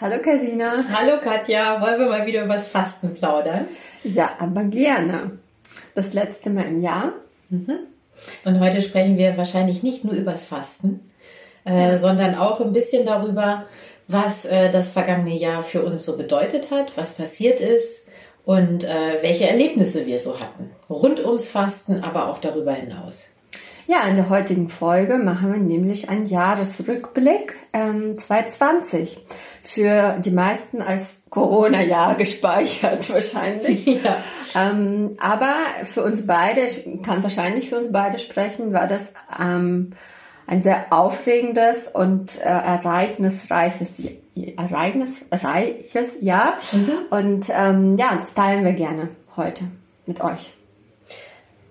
Hallo Karina. Hallo Katja, wollen wir mal wieder übers Fasten plaudern? Ja, aber gerne. Das letzte Mal im Jahr. Mhm. Und heute sprechen wir wahrscheinlich nicht nur übers Fasten, äh, sondern auch ein bisschen darüber, was äh, das vergangene Jahr für uns so bedeutet hat, was passiert ist und äh, welche Erlebnisse wir so hatten. Rund ums Fasten, aber auch darüber hinaus. Ja, in der heutigen Folge machen wir nämlich einen Jahresrückblick ähm, 2020. Für die meisten als Corona-Jahr gespeichert wahrscheinlich. Ja. Ähm, aber für uns beide, ich kann wahrscheinlich für uns beide sprechen, war das ähm, ein sehr aufregendes und äh, ereignisreiches, ereignisreiches Jahr. Mhm. Und ähm, ja, das teilen wir gerne heute mit euch.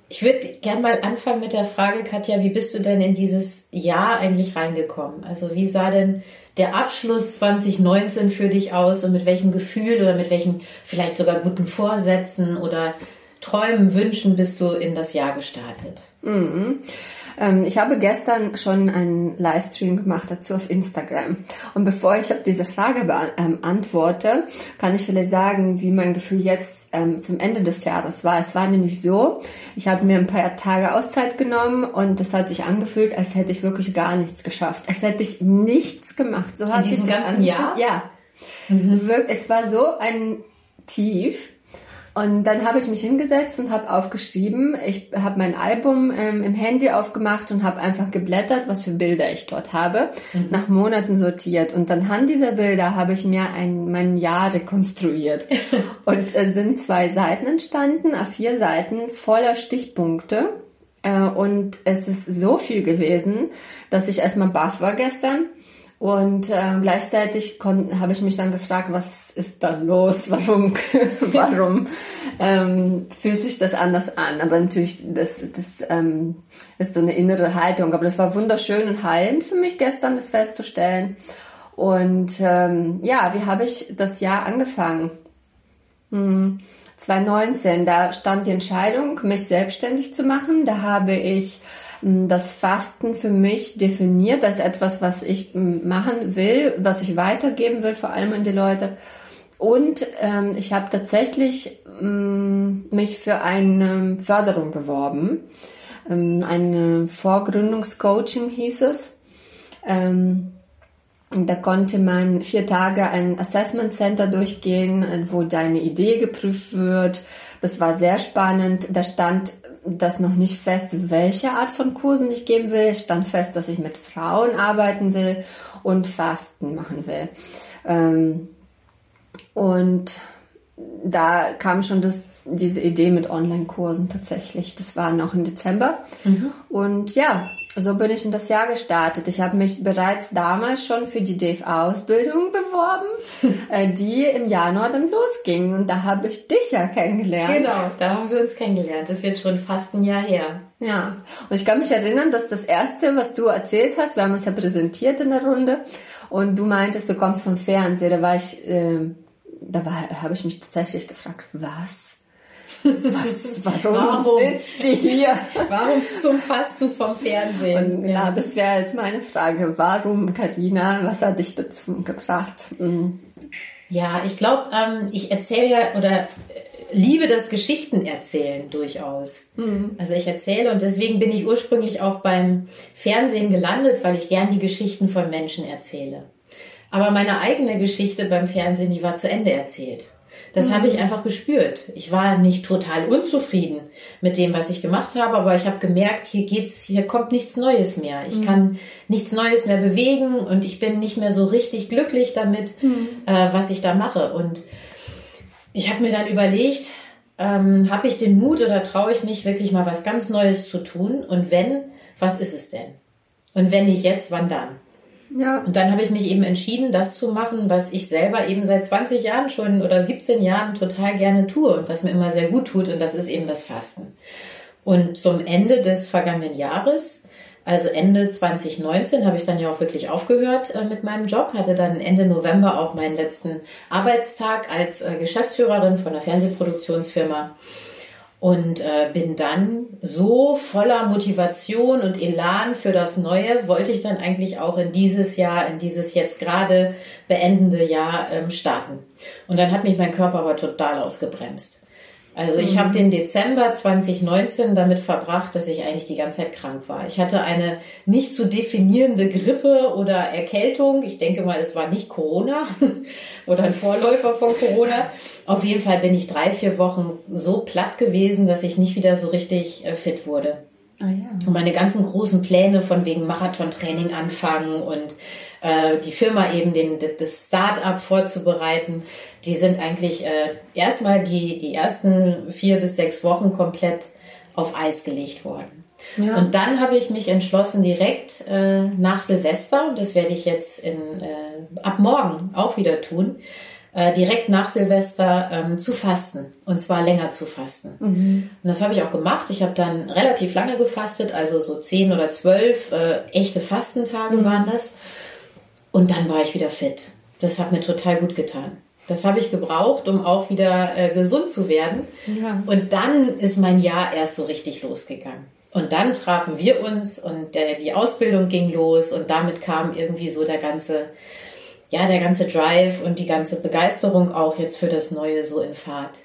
Ich würde gerne mal anfangen mit der Frage, Katja, wie bist du denn in dieses Jahr eigentlich reingekommen? Also wie sah denn der Abschluss 2019 für dich aus und mit welchem Gefühl oder mit welchen vielleicht sogar guten Vorsätzen oder Träumen, Wünschen bist du in das Jahr gestartet? Mhm. Ähm, ich habe gestern schon einen Livestream gemacht dazu auf Instagram. Und bevor ich auf diese Frage beantworte, ähm, kann ich vielleicht sagen, wie mein Gefühl jetzt ähm, zum Ende des Jahres war. Es war nämlich so, ich habe mir ein paar Tage Auszeit genommen und es hat sich angefühlt, als hätte ich wirklich gar nichts geschafft. Als hätte ich nichts gemacht. So hat In diesem ganzen Jahr? Ja. Mhm. Es war so ein Tief und dann habe ich mich hingesetzt und habe aufgeschrieben. Ich habe mein Album ähm, im Handy aufgemacht und habe einfach geblättert, was für Bilder ich dort habe, mhm. nach Monaten sortiert. Und anhand dieser Bilder habe ich mir ein, mein Jahr rekonstruiert. und äh, sind zwei Seiten entstanden, auf vier Seiten voller Stichpunkte. Äh, und es ist so viel gewesen, dass ich erstmal baff war gestern und äh, gleichzeitig habe ich mich dann gefragt, was ist da los? Warum, warum ähm, fühlt sich das anders an? Aber natürlich, das, das ähm, ist so eine innere Haltung. Aber das war wunderschön und heilend für mich gestern, das festzustellen. Und ähm, ja, wie habe ich das Jahr angefangen? Hm, 2019, da stand die Entscheidung, mich selbstständig zu machen. Da habe ich das Fasten für mich definiert als etwas, was ich machen will, was ich weitergeben will, vor allem an die Leute. Und ähm, ich habe tatsächlich ähm, mich für eine Förderung beworben. Ähm, ein Vorgründungscoaching hieß es. Ähm, da konnte man vier Tage ein Assessment Center durchgehen, wo deine Idee geprüft wird. Das war sehr spannend. Da stand das noch nicht fest, welche Art von Kursen ich geben will. Es stand fest, dass ich mit Frauen arbeiten will und Fasten machen will. Ähm, und da kam schon das, diese Idee mit Online-Kursen tatsächlich. Das war noch im Dezember. Mhm. Und ja, so bin ich in das Jahr gestartet. Ich habe mich bereits damals schon für die DFA-Ausbildung beworben, äh, die im Januar dann losging. Und da habe ich dich ja kennengelernt. Genau, da haben wir uns kennengelernt. Das ist jetzt schon fast ein Jahr her. Ja, und ich kann mich erinnern, dass das Erste, was du erzählt hast, wir haben uns ja präsentiert in der Runde und du meintest, du kommst vom Fernsehen. Da war ich, äh, da war, habe ich mich tatsächlich gefragt, was? Was, warum, warum sitzt die hier? Warum zum Fasten vom Fernsehen? Und, ja. das wäre jetzt meine Frage. Warum, Karina? Was hat dich dazu gebracht? Mhm. Ja, ich glaube, ähm, ich erzähle ja oder äh, liebe das Geschichten erzählen durchaus. Mhm. Also ich erzähle und deswegen bin ich ursprünglich auch beim Fernsehen gelandet, weil ich gern die Geschichten von Menschen erzähle. Aber meine eigene Geschichte beim Fernsehen, die war zu Ende erzählt. Das mhm. habe ich einfach gespürt. Ich war nicht total unzufrieden mit dem, was ich gemacht habe, aber ich habe gemerkt, hier geht's, hier kommt nichts Neues mehr. Ich mhm. kann nichts Neues mehr bewegen und ich bin nicht mehr so richtig glücklich damit, mhm. äh, was ich da mache. Und ich habe mir dann überlegt, ähm, habe ich den Mut oder traue ich mich wirklich mal was ganz Neues zu tun? Und wenn, was ist es denn? Und wenn nicht jetzt, wann dann? Ja. Und dann habe ich mich eben entschieden, das zu machen, was ich selber eben seit 20 Jahren schon oder 17 Jahren total gerne tue und was mir immer sehr gut tut. Und das ist eben das Fasten. Und zum Ende des vergangenen Jahres, also Ende 2019, habe ich dann ja auch wirklich aufgehört äh, mit meinem Job, hatte dann Ende November auch meinen letzten Arbeitstag als äh, Geschäftsführerin von einer Fernsehproduktionsfirma Und äh, bin dann so voller Motivation und Elan für das Neue, wollte ich dann eigentlich auch in dieses Jahr, in dieses jetzt gerade beendende Jahr ähm, starten. Und dann hat mich mein Körper aber total ausgebremst. Also ich mhm. habe den Dezember 2019 damit verbracht, dass ich eigentlich die ganze Zeit krank war. Ich hatte eine nicht zu definierende Grippe oder Erkältung. Ich denke mal, es war nicht Corona oder ein Vorläufer von Corona. Auf jeden Fall bin ich drei, vier Wochen so platt gewesen, dass ich nicht wieder so richtig äh, fit wurde. Oh ja. Und meine ganzen großen Pläne von wegen Marathontraining anfangen und äh, die Firma eben den, das, das Start-up vorzubereiten, die sind eigentlich äh, erstmal die, die ersten vier bis sechs Wochen komplett auf Eis gelegt worden. Ja. Und dann habe ich mich entschlossen, direkt äh, nach Silvester, und das werde ich jetzt in, äh, ab morgen auch wieder tun, äh, direkt nach Silvester ähm, zu fasten. Und zwar länger zu fasten. Mhm. Und das habe ich auch gemacht. Ich habe dann relativ lange gefastet, also so zehn oder zwölf äh, echte Fastentage mhm. waren das. Und dann war ich wieder fit. Das hat mir total gut getan. Das habe ich gebraucht, um auch wieder äh, gesund zu werden. Ja. Und dann ist mein Jahr erst so richtig losgegangen. Und dann trafen wir uns und der, die Ausbildung ging los und damit kam irgendwie so der ganze, ja, der ganze Drive und die ganze Begeisterung auch jetzt für das Neue so in Fahrt.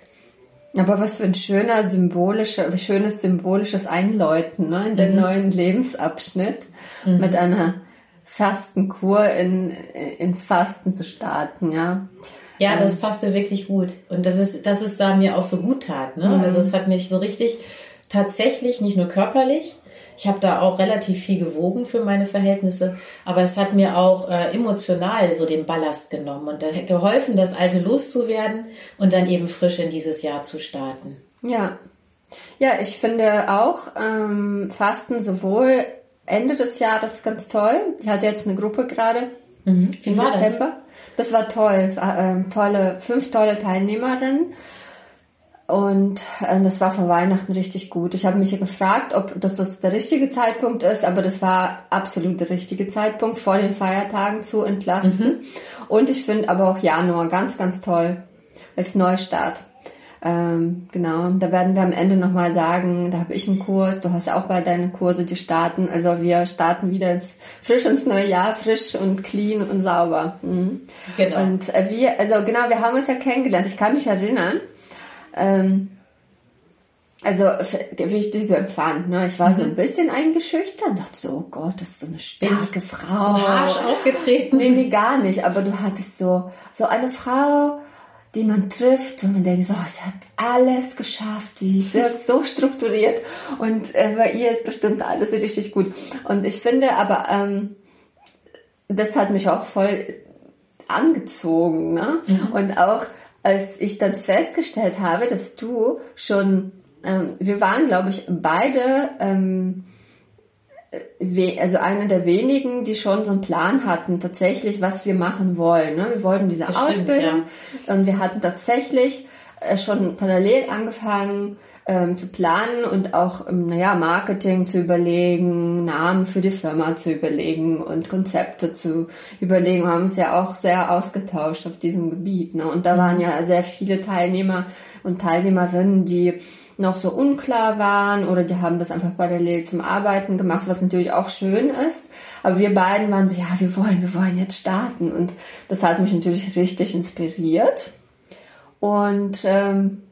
Aber was für ein schöner symbolischer, schönes symbolisches Einläuten ne, in den mhm. neuen Lebensabschnitt mhm. mit einer Fastenkur in, ins Fasten zu starten, ja. Ja, das passte wirklich gut. Und das ist, dass es da mir auch so gut tat. Ne? Mhm. Also es hat mich so richtig tatsächlich, nicht nur körperlich, ich habe da auch relativ viel gewogen für meine Verhältnisse, aber es hat mir auch äh, emotional so den Ballast genommen und geholfen, das Alte loszuwerden und dann eben frisch in dieses Jahr zu starten. Ja. Ja, ich finde auch ähm, Fasten sowohl Ende des Jahres ganz toll. Ich hatte jetzt eine Gruppe gerade mhm. im Dezember. Das? das? war toll. Äh, tolle, fünf tolle Teilnehmerinnen. Und äh, das war vor Weihnachten richtig gut. Ich habe mich gefragt, ob das, das der richtige Zeitpunkt ist, aber das war absolut der richtige Zeitpunkt, vor den Feiertagen zu entlasten. Mhm. Und ich finde aber auch Januar ganz, ganz toll als Neustart. Ähm, genau, da werden wir am Ende nochmal sagen, da habe ich einen Kurs, du hast auch bald deine Kurse, die starten. Also wir starten wieder ins, frisch ins neue Jahr, frisch und clean und sauber. Mhm. Genau. Und äh, wir, also genau, wir haben uns ja kennengelernt. Ich kann mich erinnern, ähm, also wie ich die so empfand, ne? ich war mhm. so ein bisschen eingeschüchtert, dachte so, oh Gott, das ist so eine starke Frau. So harsch aufgetreten. Nee, nee, gar nicht, aber du hattest so, so eine Frau, die man trifft und man denkt so, oh, sie hat alles geschafft, sie wirkt so strukturiert und äh, bei ihr ist bestimmt alles richtig gut. Und ich finde aber, ähm, das hat mich auch voll angezogen. Ne? Mhm. Und auch als ich dann festgestellt habe, dass du schon, ähm, wir waren, glaube ich, beide ähm, also einer der wenigen, die schon so einen Plan hatten, tatsächlich, was wir machen wollen. Ne? Wir wollten diese das Ausbildung stimmt, ja. und wir hatten tatsächlich äh, schon parallel angefangen ähm, zu planen und auch, ähm, naja, Marketing zu überlegen, Namen für die Firma zu überlegen und Konzepte zu überlegen. Wir haben uns ja auch sehr ausgetauscht auf diesem Gebiet. Ne? Und da waren mhm. ja sehr viele Teilnehmer und Teilnehmerinnen, die noch so unklar waren oder die haben das einfach parallel zum Arbeiten gemacht, was natürlich auch schön ist. Aber wir beiden waren so, ja, wir wollen, wir wollen jetzt starten. Und das hat mich natürlich richtig inspiriert. Und ähm,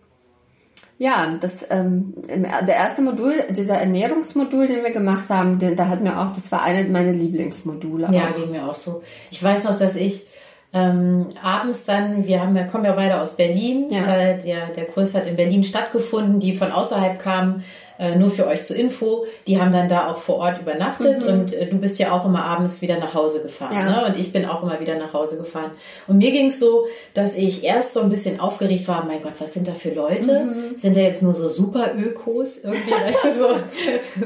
ja, das ähm, der erste Modul, dieser Ernährungsmodul, den wir gemacht haben, den, da hat mir auch, das war eine meiner Lieblingsmodule. Ja, auch. ging mir auch so. Ich weiß noch, dass ich ähm, abends dann, wir haben, kommen ja beide aus Berlin, ja. äh, der, der Kurs hat in Berlin stattgefunden, die von außerhalb kamen, äh, nur für euch zur Info, die haben dann da auch vor Ort übernachtet mhm. und äh, du bist ja auch immer abends wieder nach Hause gefahren. Ja. Ne? Und ich bin auch immer wieder nach Hause gefahren. Und mir ging es so, dass ich erst so ein bisschen aufgeregt war, mein Gott, was sind da für Leute? Mhm. Sind da jetzt nur so super Ökos? Irgendwie, weißt du, so,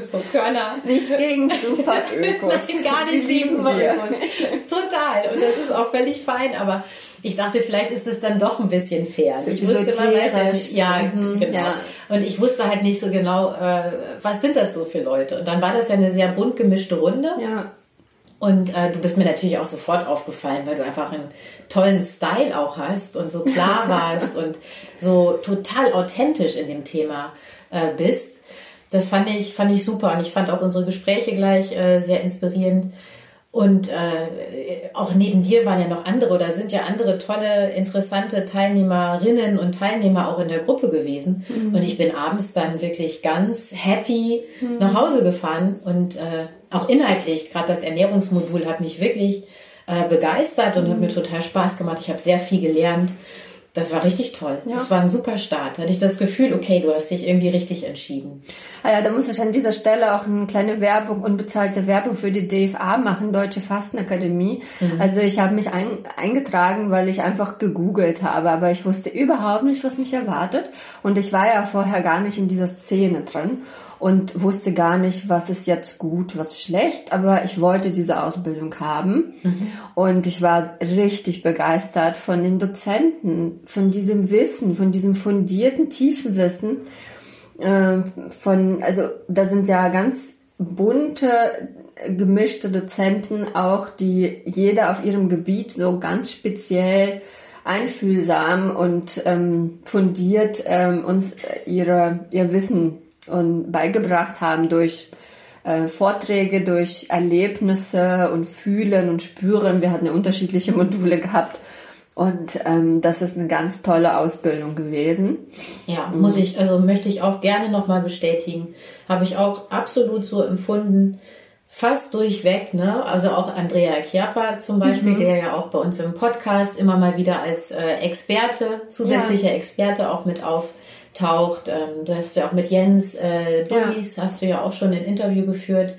so Körner. Nichts gegen super Ökos. Nein, gar nicht gegen super Ökos. Total. Und das ist auch völlig fein, aber ich dachte, vielleicht ist es dann doch ein bisschen fair. Ich wusste, man weiß ja, ja, mhm, genau. Ja. Und ich wusste halt nicht so genau, äh, was sind das so für Leute. Und dann war das ja eine sehr bunt gemischte Runde. Ja. Und äh, du bist mir natürlich auch sofort aufgefallen, weil du einfach einen tollen Style auch hast und so klar warst und so total authentisch in dem Thema. äh, bist. Das fand ich, fand ich super und ich fand auch unsere Gespräche gleich äh, sehr inspirierend. Und äh, auch neben dir waren ja noch andere oder sind ja andere tolle, interessante Teilnehmerinnen und Teilnehmer auch in der Gruppe gewesen. Mhm. Und ich bin abends dann wirklich ganz happy mhm. nach Hause gefahren und äh, auch inhaltlich, gerade das Ernährungsmodul hat mich wirklich äh, begeistert und mhm. hat mir total Spaß gemacht. Ich habe sehr viel gelernt. Das war richtig toll. Ja. Das war ein super Start. Da hatte ich das Gefühl, okay, du hast dich irgendwie richtig entschieden. Ah ja, da muss ich an dieser Stelle auch eine kleine Werbung, unbezahlte Werbung für die DFA machen, Deutsche Fastenakademie. Mhm. Also ich habe mich ein, eingetragen, weil ich einfach gegoogelt habe, aber ich wusste überhaupt nicht, was mich erwartet. Und ich war ja vorher gar nicht in dieser Szene drin und wusste gar nicht, was ist jetzt gut, was schlecht, aber ich wollte diese Ausbildung haben mhm. und ich war richtig begeistert von den Dozenten, von diesem Wissen, von diesem fundierten, tiefen Wissen, äh, von, also da sind ja ganz bunte, gemischte Dozenten auch, die jeder auf ihrem Gebiet so ganz speziell einfühlsam und ähm, fundiert ähm, uns ihre, ihr Wissen und beigebracht haben durch äh, Vorträge, durch Erlebnisse und Fühlen und Spüren. Wir hatten unterschiedliche Module gehabt. Und ähm, das ist eine ganz tolle Ausbildung gewesen. Ja, mhm. muss ich, also möchte ich auch gerne nochmal bestätigen. Habe ich auch absolut so empfunden, fast durchweg, ne? Also auch Andrea Chiappa zum Beispiel, mhm. der ja auch bei uns im Podcast immer mal wieder als äh, Experte, zusätzlicher ja. Experte auch mit auf taucht. Ähm, du hast ja auch mit Jens äh, Dullis, ja. hast du ja auch schon ein Interview geführt.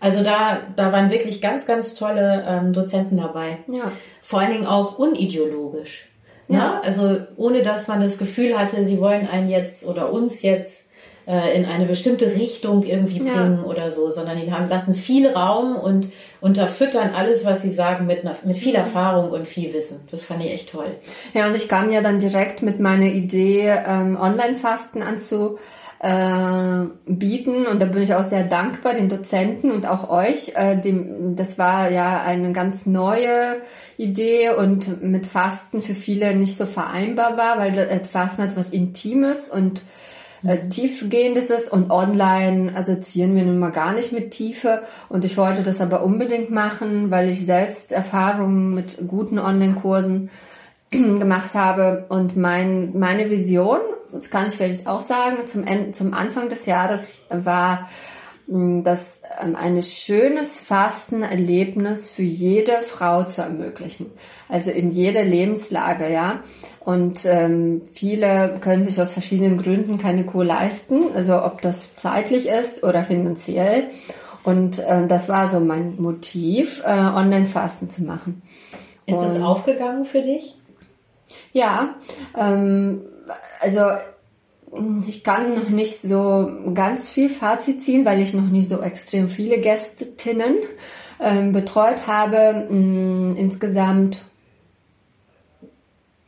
Also da, da waren wirklich ganz, ganz tolle ähm, Dozenten dabei. Ja. Vor allen Dingen auch unideologisch. Ne? Ja. Also ohne dass man das Gefühl hatte, sie wollen einen jetzt oder uns jetzt äh, in eine bestimmte Richtung irgendwie bringen ja. oder so, sondern die haben lassen viel Raum und unterfüttern alles, was sie sagen, mit, einer, mit viel Erfahrung und viel Wissen. Das fand ich echt toll. Ja, und ich kam ja dann direkt mit meiner Idee, ähm, Online-Fasten anzu äh, bieten und da bin ich auch sehr dankbar den Dozenten und auch euch. Äh, dem, das war ja eine ganz neue Idee und mit Fasten für viele nicht so vereinbar war, weil das Fasten hat was Intimes und äh, mhm. tiefgehendes ist und online assoziieren wir nun mal gar nicht mit Tiefe und ich wollte das aber unbedingt machen, weil ich selbst Erfahrungen mit guten Online-Kursen gemacht habe und mein, meine Vision, das kann ich vielleicht auch sagen, zum, Ende, zum Anfang des Jahres war das ähm, ein schönes Fastenerlebnis für jede Frau zu ermöglichen. Also in jeder Lebenslage, ja. Und ähm, viele können sich aus verschiedenen Gründen keine Kur leisten, also ob das zeitlich ist oder finanziell. Und äh, das war so mein Motiv, äh, Online-Fasten zu machen. Ist es aufgegangen für dich? Ja, ähm, also ich kann noch nicht so ganz viel Fazit ziehen, weil ich noch nicht so extrem viele Gästinnen ähm, betreut habe. Mh, insgesamt,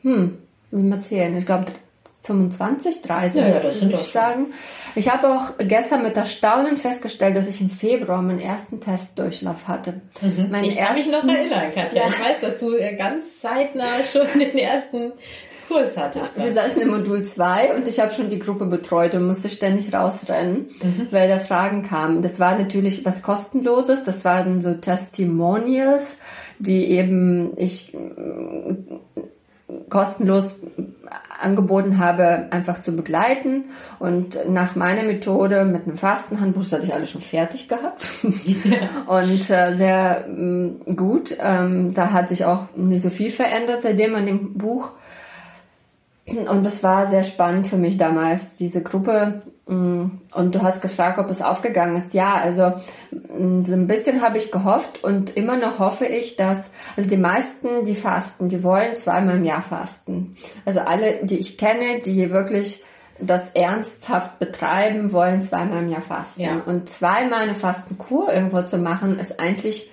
hm, mal zählen, ich glaube 25, 30, ja, ja, das sind doch ich sagen. Ich habe auch gestern mit Erstaunen festgestellt, dass ich im Februar meinen ersten Testdurchlauf hatte. Mhm. ich kann mich noch erinnern, Katja. Ja. Ich weiß, dass du ganz zeitnah schon den ersten Kurs hattest. Ja, wir saßen im Modul 2 und ich habe schon die Gruppe betreut und musste ständig rausrennen, mhm. weil da Fragen kamen. Das war natürlich was kostenloses, das waren so Testimonials, die eben ich kostenlos angeboten habe, einfach zu begleiten. Und nach meiner Methode mit einem Fastenhandbuch, das hatte ich alles schon fertig gehabt. und äh, sehr mh, gut. Ähm, da hat sich auch nicht so viel verändert seitdem an dem Buch. Und das war sehr spannend für mich damals, diese Gruppe. Mm, und du hast gefragt, ob es aufgegangen ist. Ja, also mm, so ein bisschen habe ich gehofft und immer noch hoffe ich, dass, also die meisten, die fasten, die wollen zweimal im Jahr fasten. Also alle, die ich kenne, die wirklich das ernsthaft betreiben, wollen zweimal im Jahr fasten. Ja. Und zweimal eine Fastenkur irgendwo zu machen, ist eigentlich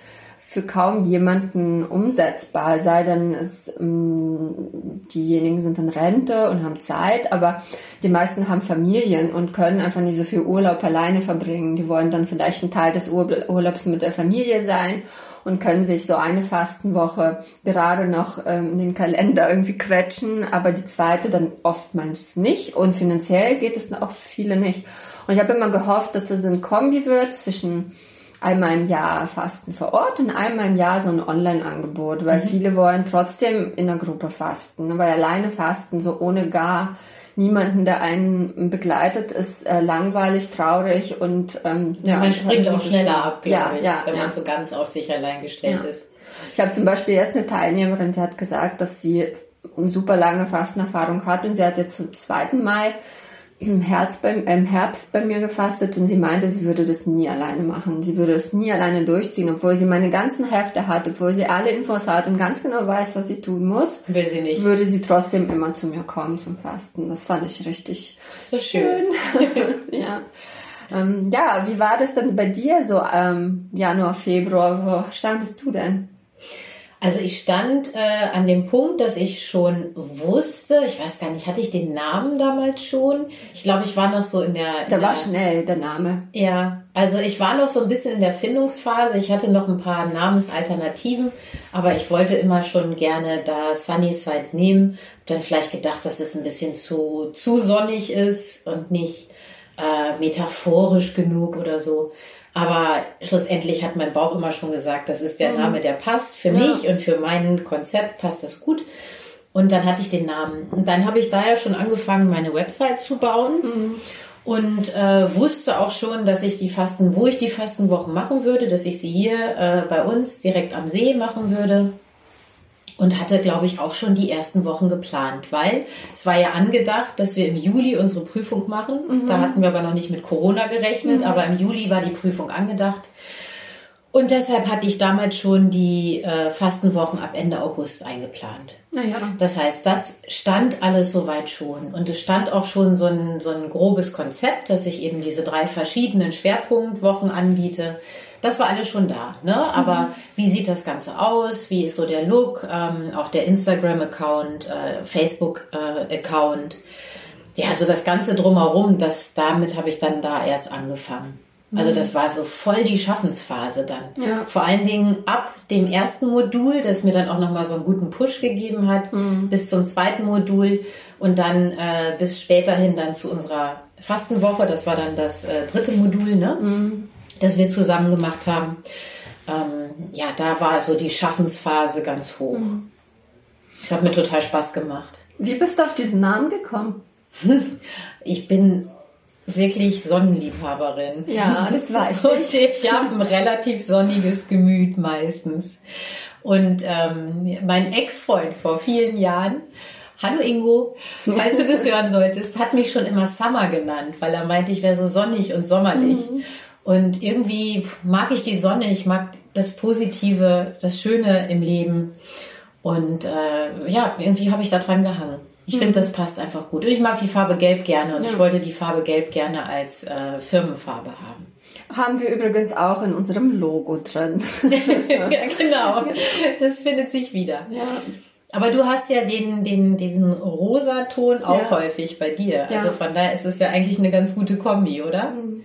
für kaum jemanden umsetzbar, sei denn es, ähm, diejenigen sind in Rente und haben Zeit, aber die meisten haben Familien und können einfach nicht so viel Urlaub alleine verbringen. Die wollen dann vielleicht einen Teil des Ur Urlaubs mit der Familie sein und können sich so eine Fastenwoche gerade noch ähm, in den Kalender irgendwie quetschen, aber die zweite dann oftmals nicht und finanziell geht es auch viele nicht. Und ich habe immer gehofft, dass es ein Kombi wird zwischen einmal im Jahr Fasten vor Ort und einmal im Jahr so ein Online-Angebot, weil mhm. viele wollen trotzdem in der Gruppe fasten, weil alleine fasten so ohne gar niemanden, der einen begleitet, ist äh, langweilig, traurig und ähm, ja, man springt auch schneller ab, glaube ja, ich, ja, wenn man so ganz auf sich allein gestellt ist. Ich habe zum Beispiel jetzt eine Teilnehmerin, die hat gesagt, dass sie eine super lange Fastenerfahrung hat und sie hat jetzt zum zweiten Mal im Herbst, bei, im Herbst bei mir gefastet und sie meinte, sie würde das nie alleine machen. Sie würde das nie alleine durchziehen, obwohl sie meine ganzen Hefte hat, obwohl sie alle Infos hat und ganz genau weiß, was sie tun muss. Will sie nicht. Würde sie trotzdem immer zu mir kommen zum Fasten. Das fand ich richtig so schön. schön. ja. Ähm, ja, wie war das denn bei dir so ähm, Januar, Februar? Wo standest du denn? Also ich stand äh, an dem Punkt, dass ich schon wusste, ich weiß gar nicht, hatte ich den Namen damals schon? Ich glaube, ich war noch so in der... Da in war der, schnell der Name. Ja, also ich war noch so ein bisschen in der Findungsphase. Ich hatte noch ein paar Namensalternativen, aber ich wollte immer schon gerne da Sunnyside nehmen. Hab dann vielleicht gedacht, dass es ein bisschen zu, zu sonnig ist und nicht äh, metaphorisch genug oder so. Aber schlussendlich hat mein Bauch immer schon gesagt, das ist der mhm. Name, der passt. Für ja. mich und für mein Konzept passt das gut. Und dann hatte ich den Namen. Und dann habe ich da ja schon angefangen, meine Website zu bauen. Mhm. Und äh, wusste auch schon, dass ich die Fasten, wo ich die Fastenwochen machen würde, dass ich sie hier äh, bei uns direkt am See machen würde und hatte, glaube ich, auch schon die ersten Wochen geplant, weil es war ja angedacht, dass wir im Juli unsere Prüfung machen. Mhm. Da hatten wir aber noch nicht mit Corona gerechnet, mhm. aber im Juli war die Prüfung angedacht. Und deshalb hatte ich damals schon die äh, Fastenwochen ab Ende August eingeplant. Naja. Das heißt, das stand alles soweit schon. Und es stand auch schon so ein, so ein grobes Konzept, dass ich eben diese drei verschiedenen Schwerpunktwochen anbiete das war alles schon da. Ne? Aber mhm. wie sieht das Ganze aus? Wie ist so der Look? Ähm, auch der Instagram-Account, äh, Facebook-Account. Äh, ja, also das Ganze drumherum, das, damit habe ich dann da erst angefangen. Also mhm. das war so voll die Schaffensphase dann. Ja. Vor allen Dingen ab dem ersten Modul, das mir dann auch nochmal so einen guten Push gegeben hat, mhm. bis zum zweiten Modul und dann äh, bis späterhin dann zu unserer Fastenwoche. Das war dann das äh, dritte Modul, ne? Mhm das wir zusammen gemacht haben. Ähm, ja, da war so die Schaffensphase ganz hoch. Mhm. Das hat mir total Spaß gemacht. Wie bist du auf diesen Namen gekommen? Ich bin wirklich Sonnenliebhaberin. Ja, das weiß ich. Und ich habe ein relativ sonniges Gemüt meistens. Und ähm, mein Ex-Freund vor vielen Jahren, hallo Ingo, falls du das hören solltest, hat mich schon immer Summer genannt, weil er meinte, ich wäre so sonnig und sommerlich. Mhm. Und irgendwie mag ich die Sonne, ich mag das Positive, das Schöne im Leben. Und äh, ja, irgendwie habe ich da dran gehangen. Ich mhm. finde, das passt einfach gut. Und ich mag die Farbe Gelb gerne und ja. ich wollte die Farbe Gelb gerne als äh, Firmenfarbe haben. Haben wir übrigens auch in unserem Logo drin. ja, genau. Das findet sich wieder. Ja. Aber du hast ja den, den, diesen Rosaton auch ja. häufig bei dir. Also von daher ist es ja eigentlich eine ganz gute Kombi, oder? Mhm.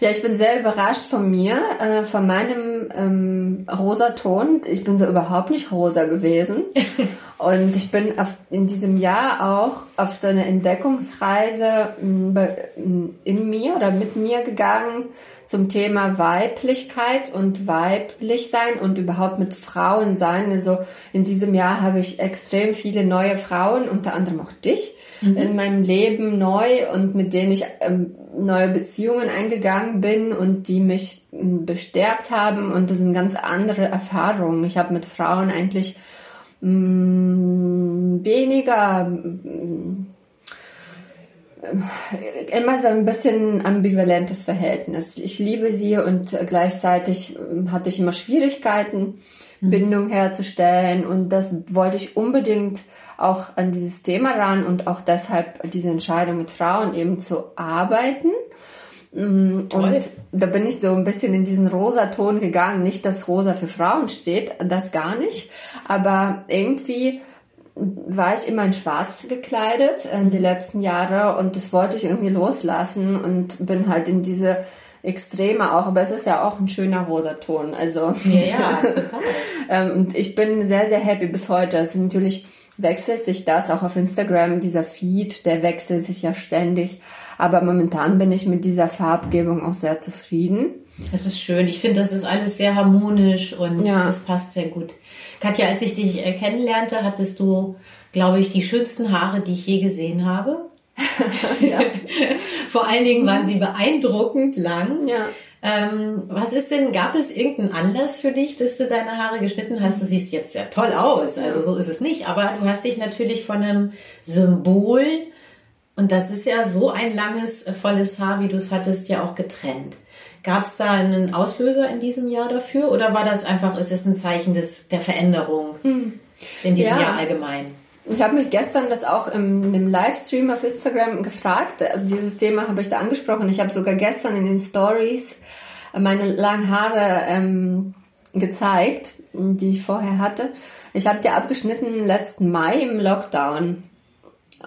Ja, ich bin sehr überrascht von mir, äh, von meinem ähm, rosa Ton. Ich bin so überhaupt nicht rosa gewesen. Und ich bin auf, in diesem Jahr auch auf so eine Entdeckungsreise mm, mm, in mir oder mit mir gegangen zum Thema Weiblichkeit und weiblich sein und überhaupt mit Frauen sein. Also in diesem Jahr habe ich extrem viele neue Frauen, unter anderem auch dich, mhm. in meinem Leben neu und mit denen ich ähm, neue Beziehungen eingegangen bin und die mich ähm, bestärkt haben und das sind ganz andere Erfahrungen. Ich habe mit Frauen eigentlich mh, mm, weniger mh, äh, immer so ein bisschen ambivalentes Verhältnis. Ich liebe sie und gleichzeitig hatte ich immer Schwierigkeiten, mhm. Bindung herzustellen und das wollte ich unbedingt auch an dieses Thema ran und auch deshalb diese Entscheidung mit Frauen eben zu arbeiten. Mm, Toll. Und da bin ich so ein bisschen in diesen rosa Ton gegangen. Nicht, dass rosa für Frauen steht, das gar nicht. Aber irgendwie war ich immer in schwarz gekleidet äh, die letzten Jahre und das wollte ich irgendwie loslassen und bin halt in diese extremer auch, aber es ist ja auch ein schöner rosa Ton. Also ja, ja total. ähm, und ich bin sehr, sehr happy bis heute. Es ist natürlich wechselt sich das auch auf Instagram, dieser Feed, der wechselt sich ja ständig. Aber momentan bin ich mit dieser Farbgebung auch sehr zufrieden. Es ist schön. Ich finde, das ist alles sehr harmonisch und ja. das passt sehr gut. Katja, als ich dich äh, kennenlernte, hattest du, glaube ich, die schönsten Haare, die ich je gesehen habe. Vor allen Dingen waren sie beeindruckend lang. Ja. Ähm, was ist denn, gab es irgendeinen Anlass für dich, dass du deine Haare geschnitten hast? Du siehst jetzt sehr toll aus, also so ist es nicht, aber du hast dich natürlich von einem Symbol, und das ist ja so ein langes, volles Haar, wie du es hattest, ja auch getrennt. Gab es da einen Auslöser in diesem Jahr dafür oder war das einfach, ist es ein Zeichen des, der Veränderung hm. in diesem ja. Jahr allgemein? Ich habe mich gestern das auch im, im Livestream auf Instagram gefragt. Dieses Thema habe ich da angesprochen. Ich habe sogar gestern in den Stories meine langen Haare ähm, gezeigt, die ich vorher hatte. Ich habe die abgeschnitten letzten Mai im Lockdown.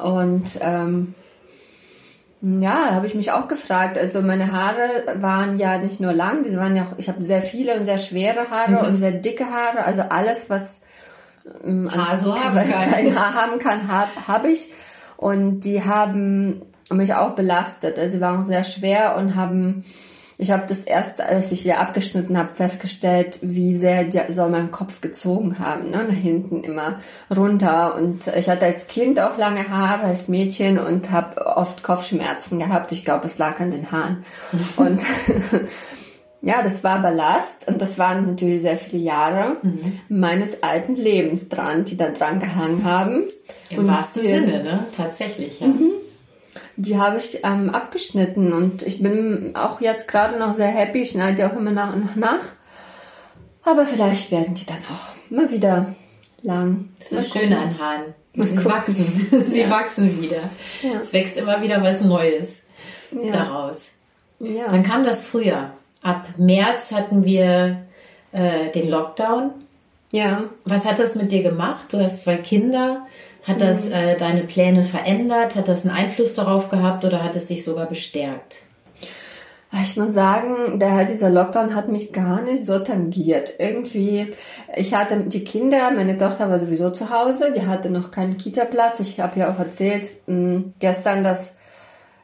Und ähm, ja, habe ich mich auch gefragt. Also meine Haare waren ja nicht nur lang, die waren ja auch, ich habe sehr viele und sehr schwere Haare mhm. und sehr dicke Haare. Also alles, was Haar so haben kann. kein Haar haben kann, habe hab ich. Und die haben mich auch belastet. Also sie waren auch sehr schwer und haben ich habe das erst, als ich hier abgeschnitten habe, festgestellt, wie sehr die so meinen Kopf gezogen haben, ne? nach hinten immer runter. Und ich hatte als Kind auch lange Haare, als Mädchen und habe oft Kopfschmerzen gehabt. Ich glaube, es lag an den Haaren. und ja, das war Ballast und das waren natürlich sehr viele Jahre mhm. meines alten Lebens dran, die da dran gehangen haben. Im wahrsten Sinne, ne? Tatsächlich, ja. Mhm die habe ich ähm, abgeschnitten und ich bin auch jetzt gerade noch sehr happy. Ich schneide die auch immer nach und nach. Aber vielleicht werden die dann auch mal wieder lang. Das ist das Schöne an Haaren. Sie wachsen. Sie ja. wachsen wieder. Ja. Es wächst immer wieder was Neues ja. daraus. Ja. Dann kam das früher. Ab März hatten wir äh, den Lockdown. Ja. Was hat das mit dir gemacht? Du hast zwei Kinder. Hat das mhm. äh, deine Pläne verändert? Hat das einen Einfluss darauf gehabt oder hat es dich sogar bestärkt? Ich muss sagen, der, dieser Lockdown hat mich gar nicht so tangiert. Irgendwie, ich hatte die Kinder, meine Tochter war sowieso zu Hause, die hatte noch keinen Kita-Platz. Ich habe ja auch erzählt mh, hm, gestern, dass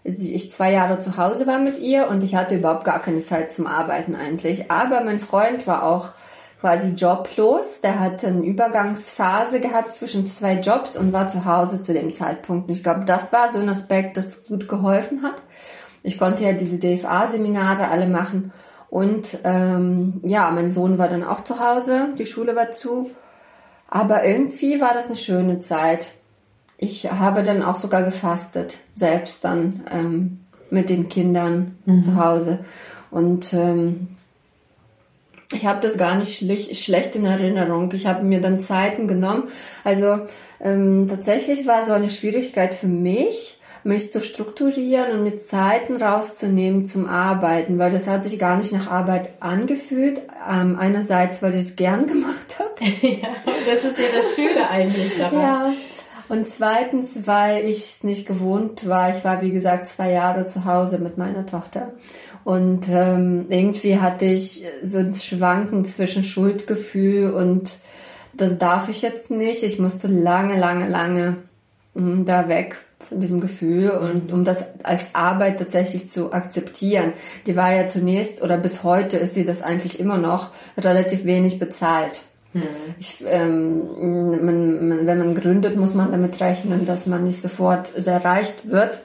ich zwei Jahre zu Hause war mit ihr und ich hatte überhaupt gar keine Zeit zum Arbeiten eigentlich. Aber mein Freund war auch quasi joblos. Der hatte eine Übergangsphase gehabt zwischen zwei Jobs und war zu Hause zu dem Zeitpunkt. Und ich glaube, das war so ein Aspekt, das gut geholfen hat. Ich konnte ja diese DFA-Seminare alle machen. Und ähm, ja, mein Sohn war dann auch zu Hause, die Schule war zu. Aber irgendwie war das eine schöne Zeit. Ich habe dann auch sogar gefastet, selbst dann ähm, mit den Kindern mhm. zu Hause. Und ähm, ich habe das gar nicht schlecht, schlecht in Erinnerung. Ich habe mir dann Zeiten genommen. Also ähm, tatsächlich war so eine Schwierigkeit für mich, mich zu strukturieren und mir Zeiten rauszunehmen zum Arbeiten, weil das hat sich gar nicht nach Arbeit angefühlt. Ähm, einerseits, weil ich es gern gemacht habe. ja, das ist ja das Schöne eigentlich daran. Ja. Und zweitens, weil ich es nicht gewohnt war. Ich war, wie gesagt, zwei Jahre zu Hause mit meiner Tochter. Und ähm, irgendwie hatte ich so ein Schwanken zwischen Schuldgefühl und das darf ich jetzt nicht. Ich musste lange, lange, lange mh, da weg von diesem Gefühl und um das als Arbeit tatsächlich zu akzeptieren. Die war ja zunächst oder bis heute ist sie das eigentlich immer noch relativ wenig bezahlt. Hm. Ich, ähm, man, man, wenn man gründet, muss man damit rechnen, dass man nicht sofort sehr reich wird.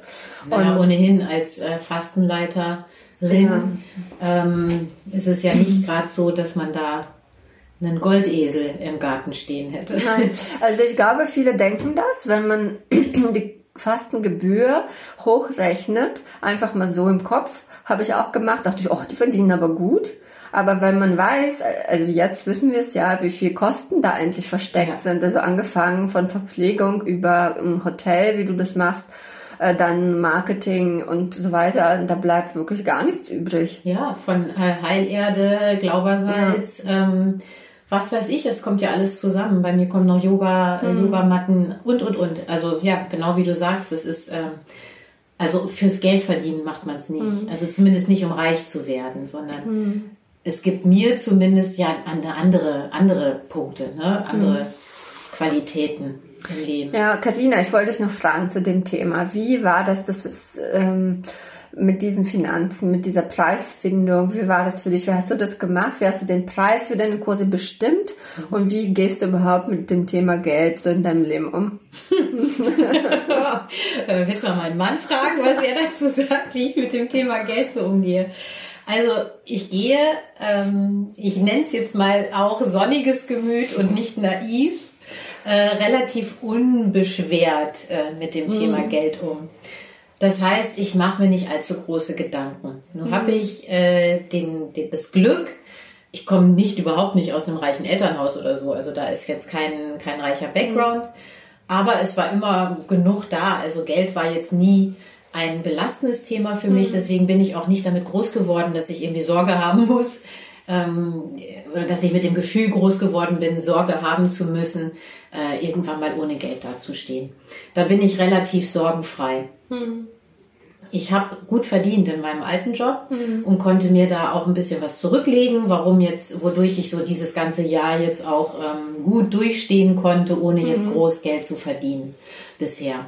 Und ja, ohnehin als äh, Fastenleiter ja. ähm, ist es ja nicht gerade so, dass man da einen Goldesel im Garten stehen hätte. Nein. Also ich glaube, viele denken das, wenn man die Fastengebühr hochrechnet, einfach mal so im Kopf, habe ich auch gemacht, dachte ich, oh, die verdienen aber gut. Aber wenn man weiß, also jetzt wissen wir es ja, wie viel Kosten da eigentlich versteckt ja. sind. Also angefangen von Verpflegung über ein Hotel, wie du das machst, äh, dann Marketing und so weiter. Da bleibt wirklich gar nichts übrig. Ja, von äh, Heilerde, Glaubersalz, ja. ähm, was weiß ich, es kommt ja alles zusammen. Bei mir kommen noch Yoga, mhm. Yogamatten und, und, und. Also ja, genau wie du sagst, es ist... Ähm, also fürs Geld verdienen macht man es nicht. Mhm. Also zumindest nicht, um reich zu werden, sondern mhm. Es gibt mir zumindest ja andere, andere Punkte, ne? andere mhm. Qualitäten im Leben. Ja, Katrina, ich wollte dich noch fragen zu dem Thema. Wie war das, das ist, ähm, mit diesen Finanzen, mit dieser Preisfindung? Wie war das für dich? Wie hast du das gemacht? Wie hast du den Preis für deine Kurse bestimmt? Und wie gehst du überhaupt mit dem Thema Geld so in deinem Leben um? Äh, willst du mal meinen Mann fragen, was er dazu sagt, wie ich mit dem Thema Geld so umgehe? Also ich gehe, ähm, ich nenne es jetzt mal auch sonniges Gemüt und nicht naiv, äh, relativ unbeschwert äh, mit dem Thema mhm. Geld um. Das heißt, ich mache mir nicht allzu große Gedanken. Nun mhm. habe ich äh, den, den, das Glück, ich komme nicht überhaupt nicht aus einem reichen Elternhaus oder so. Also da ist jetzt kein, kein reicher Background. Mhm. Aber es war immer genug da. Also Geld war jetzt nie ein belastendes Thema für mich. Mhm. Deswegen bin ich auch nicht damit groß geworden, dass ich irgendwie Sorge haben muss. Ähm, oder dass ich mit dem Gefühl groß geworden bin, Sorge haben zu müssen, äh, irgendwann mal ohne Geld dazustehen. Da bin ich relativ sorgenfrei. Mhm ich habe gut verdient in meinem alten Job mhm. und konnte mir da auch ein bisschen was zurücklegen, warum jetzt, wodurch ich so dieses ganze Jahr jetzt auch ähm, gut durchstehen konnte, ohne mhm. jetzt groß Geld zu verdienen bisher.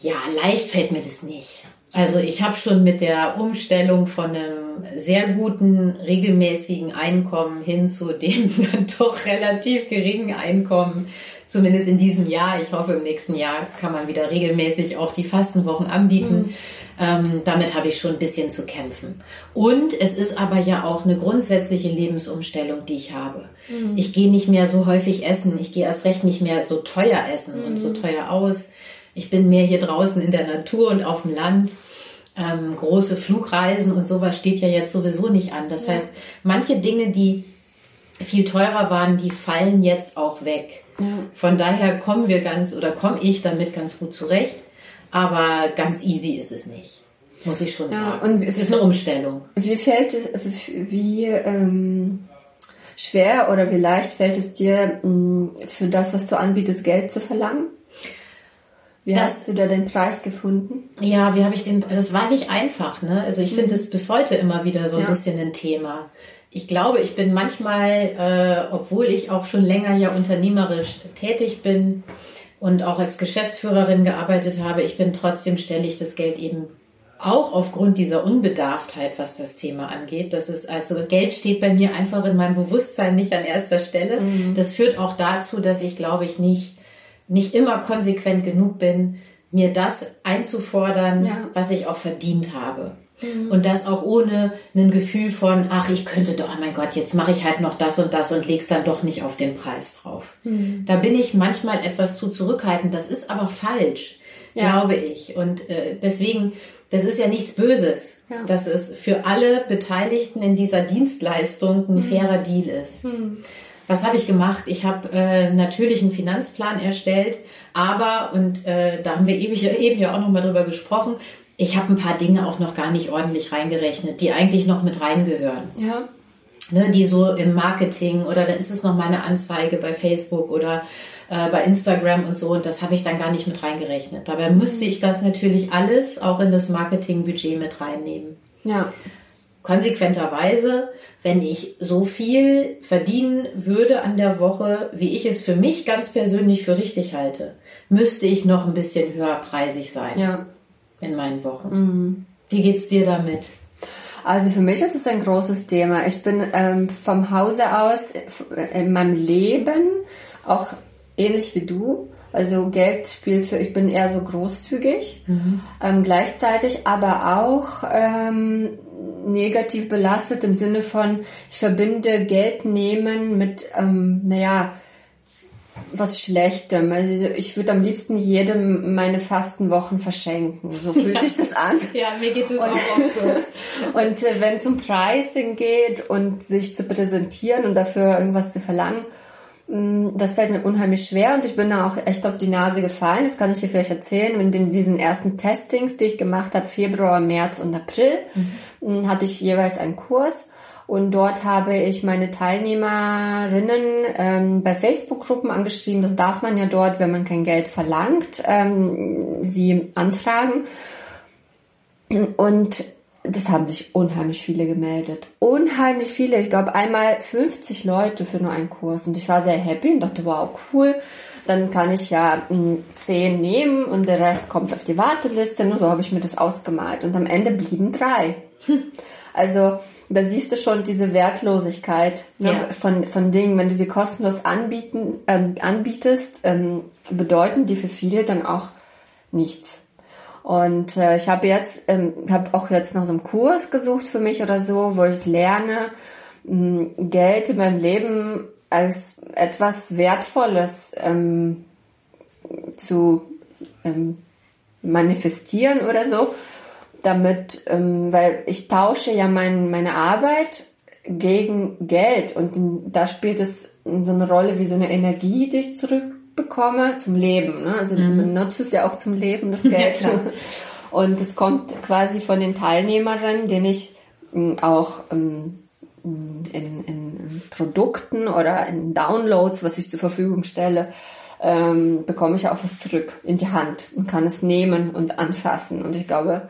Ja, leicht fällt mir das nicht. Also ich habe schon mit der Umstellung von einem sehr guten, regelmäßigen Einkommen hin zu dem dann doch relativ geringen Einkommen zumindest in diesem Jahr. Ich hoffe, im nächsten Jahr kann man wieder regelmäßig auch die Fastenwochen anbieten. Mhm. Ähm, damit habe ich schon ein bisschen zu kämpfen. Und es ist aber ja auch eine grundsätzliche Lebensumstellung, die ich habe. Mhm. Ich gehe nicht mehr so häufig essen. Ich gehe erst recht nicht mehr so teuer essen mhm. und so mhm. teuer aus. Ich bin mehr hier draußen in der Natur und auf dem Land. Ähm, große Flugreisen und sowas steht ja jetzt sowieso nicht an. Das ja. heißt, manche Dinge, die viel teurer waren, die fallen jetzt auch weg. Von daher kommen wir ganz oder komme ich damit ganz gut zurecht. Aber ganz easy ist es nicht. Muss ich schon ja, sagen. Und es ist eine Umstellung. Wie fällt wie ähm, schwer oder wie leicht fällt es dir, mh, für das, was du anbietest, Geld zu verlangen? Wie das, hast du da den Preis gefunden? Ja, wie habe ich den? Also es war nicht einfach, ne? Also ich mhm. finde es bis heute immer wieder so ein ja. bisschen ein Thema ich glaube, ich bin manchmal, äh, obwohl ich auch schon länger ja unternehmerisch tätig bin und auch als Geschäftsführerin gearbeitet habe, ich bin trotzdem stelle ich das Geld eben auch aufgrund dieser Unbedarftheit, was das Thema angeht. Das ist also Geld steht bei mir einfach in meinem Bewusstsein nicht an erster Stelle. Mhm. Das führt auch dazu, dass ich glaube ich nicht nicht immer konsequent genug bin, mir das einzufordern, ja. was ich auch verdient habe. Mhm. Und das auch ohne ein Gefühl von, ach, ich könnte doch, oh mein Gott, jetzt mache ich halt noch das und das und leg's dann doch nicht auf den Preis drauf. Mhm. Da bin ich manchmal etwas zu zurückhaltend. Das ist aber falsch, ja. glaube ich. Und äh, deswegen, das ist ja nichts Böses, ja. dass es für alle Beteiligten in dieser Dienstleistung ein mhm. fairer Deal ist. Mhm. Was habe ich gemacht? Ich habe äh, natürlich einen Finanzplan erstellt, aber, und äh, da haben wir ewig, eben ja auch nochmal drüber gesprochen, ich habe ein paar Dinge auch noch gar nicht ordentlich reingerechnet, die eigentlich noch mit reingehören. Ja. Ne, die so im Marketing oder dann ist es noch meine Anzeige bei Facebook oder äh, bei Instagram und so und das habe ich dann gar nicht mit reingerechnet. Dabei müsste ich das natürlich alles auch in das Marketingbudget mit reinnehmen. Ja. Konsequenterweise, wenn ich so viel verdienen würde an der Woche, wie ich es für mich ganz persönlich für richtig halte, müsste ich noch ein bisschen höherpreisig sein. Ja in meinen Wochen. Mhm. Wie geht's dir damit? Also für mich ist es ein großes Thema. Ich bin ähm, vom Hause aus in meinem Leben auch ähnlich wie du. Also Geld spielt für, ich bin eher so großzügig, mhm. ähm, gleichzeitig aber auch ähm, negativ belastet im Sinne von, ich verbinde Geld nehmen mit, ähm, naja, was Schlechtem. Also ich würde am liebsten jedem meine Fastenwochen verschenken. So fühlt ja. sich das an. Ja, mir geht es auch, auch so. und äh, wenn es um Pricing geht und sich zu präsentieren und dafür irgendwas zu verlangen, das fällt mir unheimlich schwer und ich bin da auch echt auf die Nase gefallen. Das kann ich dir vielleicht erzählen. In diesen ersten Testings, die ich gemacht habe, Februar, März und April, mhm. hatte ich jeweils einen Kurs und dort habe ich meine Teilnehmerinnen ähm, bei Facebook-Gruppen angeschrieben. Das darf man ja dort, wenn man kein Geld verlangt, ähm, sie anfragen. Und das haben sich unheimlich viele gemeldet. Unheimlich viele. Ich glaube einmal 50 Leute für nur einen Kurs. Und ich war sehr happy und dachte, wow, cool. Dann kann ich ja 10 nehmen und der Rest kommt auf die Warteliste. Nur so habe ich mir das ausgemalt. Und am Ende blieben drei. Also da siehst du schon diese Wertlosigkeit ne, ja. von, von Dingen. Wenn du sie kostenlos anbieten, äh, anbietest, ähm, bedeuten die für viele dann auch nichts. Und äh, ich habe jetzt, ähm, habe auch jetzt noch so einen Kurs gesucht für mich oder so, wo ich lerne, mh, Geld in meinem Leben als etwas Wertvolles ähm, zu ähm, manifestieren oder so, damit, ähm, weil ich tausche ja mein, meine Arbeit gegen Geld. Und da spielt es so eine Rolle wie so eine Energie, die ich zurück bekomme zum Leben. Ne? Also mhm. man nutzt es ja auch zum Leben, das Geld. Ja, und es kommt quasi von den Teilnehmerinnen, denen ich ähm, auch ähm, in, in, Produkten oder in Downloads, was ich zur Verfügung stelle, ähm, bekomme ich auch was zurück in die Hand und kann es nehmen und anfassen. Und ich glaube,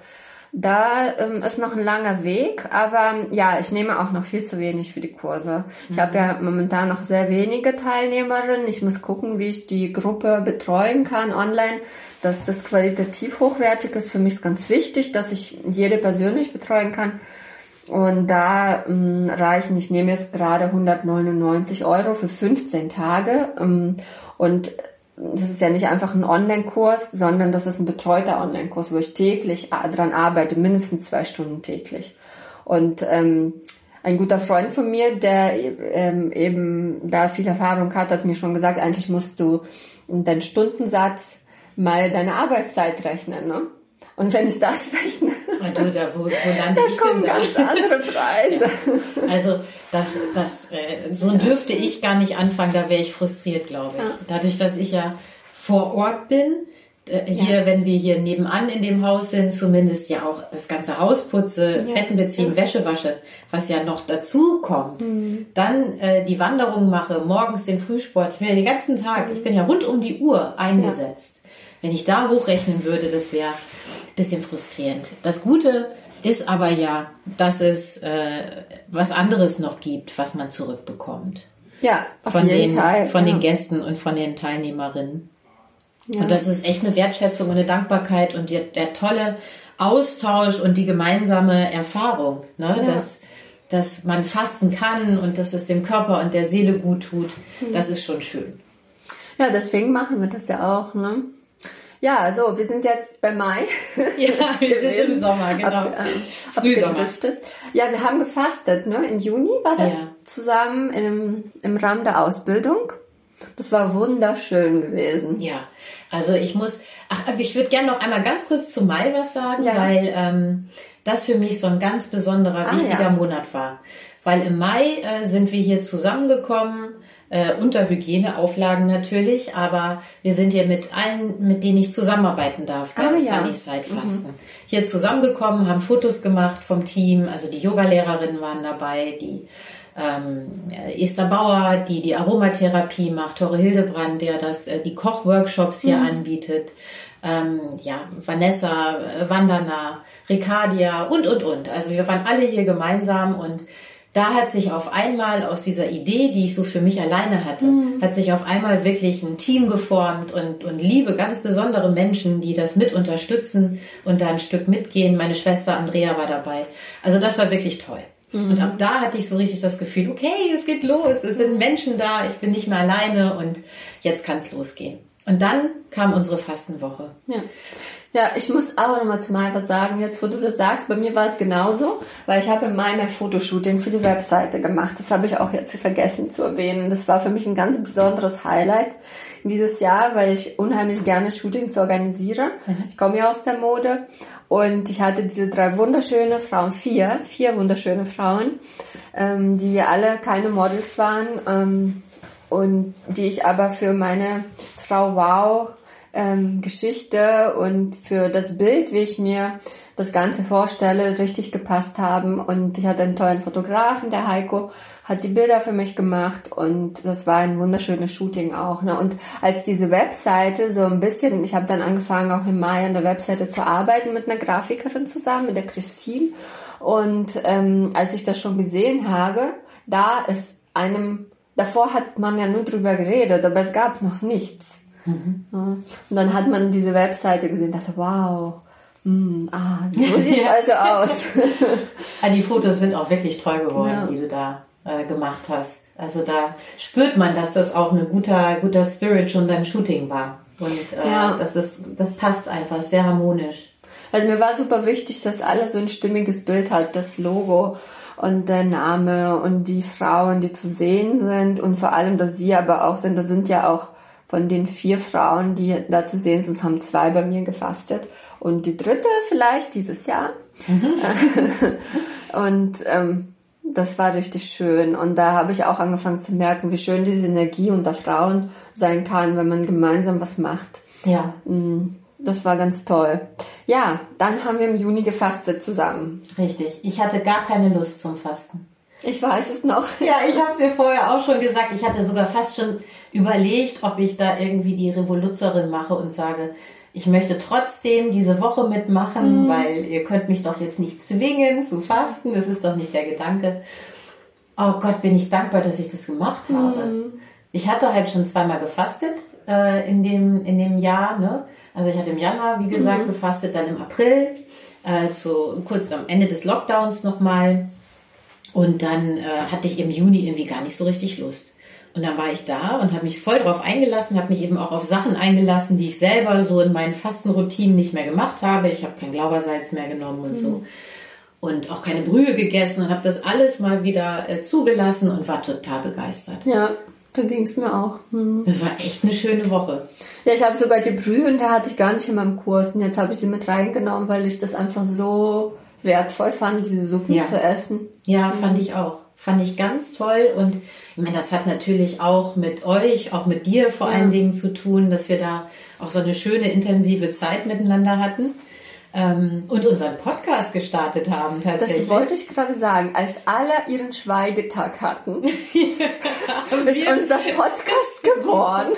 da ähm, ist noch ein langer Weg, aber ja, ich nehme auch noch viel zu wenig für die Kurse. Ich mhm. habe ja momentan noch sehr wenige Teilnehmerinnen. Ich muss gucken, wie ich die Gruppe betreuen kann online, dass das qualitativ hochwertig ist. Für mich ist ganz wichtig, dass ich jede persönlich betreuen kann. Und da ähm, reichen, ich nehme jetzt gerade 199 Euro für 15 Tage. Ähm, und das ist ja nicht einfach ein Online-Kurs, sondern das ist ein betreuter Online-Kurs, wo ich täglich dran arbeite, mindestens zwei Stunden täglich. Und ähm, ein guter Freund von mir, der ähm, eben da viel Erfahrung hat, hat mir schon gesagt, eigentlich musst du deinen Stundensatz mal deine Arbeitszeit rechnen. Ne? Und wenn ich das rechne, du, da, wo, wo lande ich denn da? ganz andere Preise. Ja. Also das, das, äh, so dürfte ich gar nicht anfangen, da wäre ich frustriert, glaube ich. Ja. Dadurch, dass ich ja vor Ort bin, äh, hier, ja. wenn wir hier nebenan in dem Haus sind, zumindest ja auch das ganze Haus putze, ja. Betten beziehen, ja. Wäsche wasche, was ja noch dazu kommt, mhm. dann äh, die Wanderung mache, morgens den Frühsport, ich bin ja den ganzen Tag, mhm. ich bin ja rund um die Uhr eingesetzt. Wenn ich da hochrechnen würde, das wäre bisschen frustrierend. Das Gute ist aber ja, dass es äh, was anderes noch gibt, was man zurückbekommt. Ja, auf von jeden den, Fall. Von ja. den Gästen und von den Teilnehmerinnen. Ja. Und das ist echt eine Wertschätzung und eine Dankbarkeit und der, der tolle Austausch und die gemeinsame Erfahrung, ne? Ja. dass, dass man fasten kann und dass es dem Körper und der Seele gut tut. Mhm. Das ist schon schön. Ja, deswegen machen wir das ja auch. Ne? Ja, so, wir sind jetzt bei Mai. Ja, wir sind im Sommer, genau. Ab, äh, Frühsommer. Ja, wir haben gefastet, ne? Im Juni war das ja. zusammen im, im Rahmen der Ausbildung. Das war wunderschön gewesen. Ja, also ich muss, ach, ich würde gerne noch einmal ganz kurz zu Mai was sagen, ja. weil ähm, das für mich so ein ganz besonderer, ah, wichtiger ja. Monat war. Weil im Mai äh, sind wir hier zusammengekommen äh, unter Hygieneauflagen natürlich, aber wir sind hier mit allen, mit denen ich zusammenarbeiten darf, bei ah, ja. Sunnyside Fasten. Mhm. Hier zusammengekommen, haben Fotos gemacht vom Team, also die Yogalehrerinnen waren dabei, die ähm, Esther Bauer, die die Aromatherapie macht, Tore Hildebrand, der das, äh, die Kochworkshops hier mhm. anbietet, ähm, ja, Vanessa, äh, Vandana, Ricardia und, und, und. Also wir waren alle hier gemeinsam und da hat sich auf einmal aus dieser Idee, die ich so für mich alleine hatte, mhm. hat sich auf einmal wirklich ein Team geformt und, und liebe ganz besondere Menschen, die das mit unterstützen und da ein Stück mitgehen. Meine Schwester Andrea war dabei. Also das war wirklich toll. Mhm. Und ab da hatte ich so richtig das Gefühl, okay, es geht los, es sind Menschen da, ich bin nicht mehr alleine und jetzt kann es losgehen. Und dann kam unsere Fastenwoche. Ja. Ja, ich muss aber noch mal zu mal was sagen, jetzt wo du das sagst, bei mir war es genauso, weil ich habe im Mai mein Fotoshooting für die Webseite gemacht. Das habe ich auch jetzt vergessen zu erwähnen. Das war für mich ein ganz besonderes Highlight dieses Jahr, weil ich unheimlich gerne Shootings organisiere. Mhm. Ich komme ja aus der Mode und ich hatte diese drei wunderschöne Frauen, vier, vier wunderschöne Frauen, ähm, die alle keine Models waren ähm, und die ich aber für meine Frau Wow ähm, Geschichte und für das Bild, wie ich mir das Ganze vorstelle, richtig gepasst haben. Und ich hatte einen tollen Fotografen, der Heiko, hat die Bilder für mich gemacht und das war ein wunderschönes Shooting auch. Ne? Und als diese Webseite so ein bisschen, ich habe dann angefangen auch im Mai an der Webseite zu arbeiten mit einer Grafikerin zusammen, mit der Christine. Und ähm, als ich das schon gesehen habe, da ist einem, davor hat man ja nur drüber geredet, aber es gab noch nichts. Mhm. Und dann hat man diese Webseite gesehen, dachte, wow, mm, ah, so sieht es also aus. ah, die Fotos sind auch wirklich toll geworden, ja. die du da äh, gemacht hast. Also da spürt man, dass das auch ein guter, guter Spirit schon beim Shooting war. Und äh, ja. das, ist, das passt einfach sehr harmonisch. Also mir war super wichtig, dass alles so ein stimmiges Bild hat, das Logo und der Name und die Frauen, die zu sehen sind und vor allem, dass sie aber auch sind. Das sind ja auch von den vier Frauen, die da zu sehen sind, haben zwei bei mir gefastet und die dritte vielleicht dieses Jahr. Mhm. und ähm, das war richtig schön. Und da habe ich auch angefangen zu merken, wie schön diese Energie unter Frauen sein kann, wenn man gemeinsam was macht. Ja. Mm, das war ganz toll. Ja, dann haben wir im Juni gefastet zusammen. Richtig. Ich hatte gar keine Lust zum Fasten. Ich weiß es noch. Ja, ich habe es dir vorher auch schon gesagt. Ich hatte sogar fast schon überlegt, ob ich da irgendwie die Revoluzerin mache und sage, ich möchte trotzdem diese Woche mitmachen, mhm. weil ihr könnt mich doch jetzt nicht zwingen zu fasten. Das ist doch nicht der Gedanke. Oh Gott, bin ich dankbar, dass ich das gemacht habe. Mhm. Ich hatte halt schon zweimal gefastet äh, in, dem, in dem Jahr. Ne? Also ich hatte im Januar, wie gesagt, mhm. gefastet, dann im April, äh, zu, kurz am Ende des Lockdowns nochmal. Und dann äh, hatte ich im Juni irgendwie gar nicht so richtig Lust. Und dann war ich da und habe mich voll drauf eingelassen, habe mich eben auch auf Sachen eingelassen, die ich selber so in meinen Fastenroutinen nicht mehr gemacht habe. Ich habe kein Glaubersalz mehr genommen und mhm. so. Und auch keine Brühe gegessen und habe das alles mal wieder äh, zugelassen und war total begeistert. Ja, so ging es mir auch. Mhm. Das war echt eine schöne Woche. Ja, ich habe sogar die Brühe und da hatte ich gar nicht in meinem Kurs. Und jetzt habe ich sie mit reingenommen, weil ich das einfach so wertvoll fand, diese Suppen ja. zu essen. Ja, fand mhm. ich auch. Fand ich ganz toll und ich meine, das hat natürlich auch mit euch, auch mit dir vor ja. allen Dingen zu tun, dass wir da auch so eine schöne intensive Zeit miteinander hatten ähm, und unseren Podcast gestartet haben tatsächlich. Das wollte ich gerade sagen. Als alle ihren Schweigetag hatten, ist unser Podcast geworden.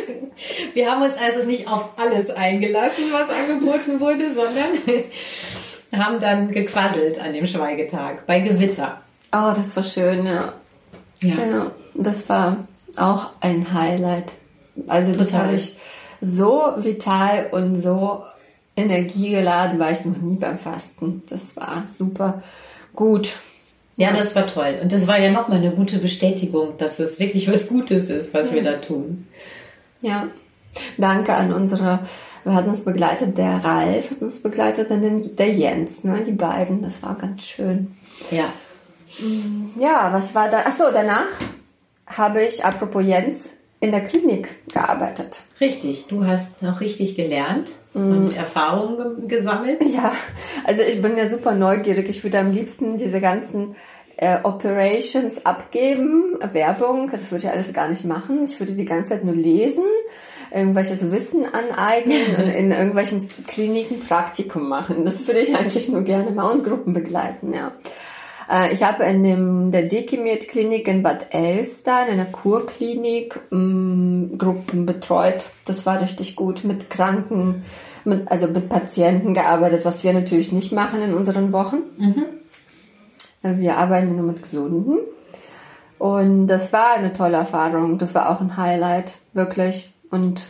Wir haben uns also nicht auf alles eingelassen, was angeboten wurde, sondern haben dann gequasselt an dem Schweigetag bei Gewitter. Oh, das war schön, ja. Ja. ja das war auch ein Highlight. Also das habe ich so vital und so energiegeladen war ich noch nie beim Fasten. Das war super gut. Ja, das war toll. Und das war ja nochmal eine gute Bestätigung, dass es wirklich was Gutes ist, was ja. wir da tun. Ja. Danke an unsere, wer hat uns begleitet? Der Ralf hat uns begleitet und der Jens, ne? Die beiden. Das war ganz schön. Ja. Ja, was war da? Achso, danach habe ich, apropos Jens, in der Klinik gearbeitet. Richtig, du hast noch richtig gelernt und mm. Erfahrungen gesammelt. Ja, also ich bin ja super neugierig. Ich würde am liebsten diese ganzen äh, Operations abgeben, Werbung, das würde ich alles gar nicht machen. Ich würde die ganze Zeit nur lesen, irgendwelches Wissen aneignen und in irgendwelchen Kliniken Praktikum machen. Das würde ich eigentlich nur gerne mal und Gruppen begleiten, ja. Äh, ich habe in dem, der Dekimet Klinik in Bad Elster, in einer Kurklinik, ähm, Gruppen betreut. Das war richtig gut mit Kranken, mit, also mit Patienten gearbeitet, was wir natürlich nicht machen in unseren Wochen. Mhm. Äh, wir arbeiten nur mit Gesunden. Und das war eine tolle Erfahrung. Das war auch ein Highlight, wirklich. Und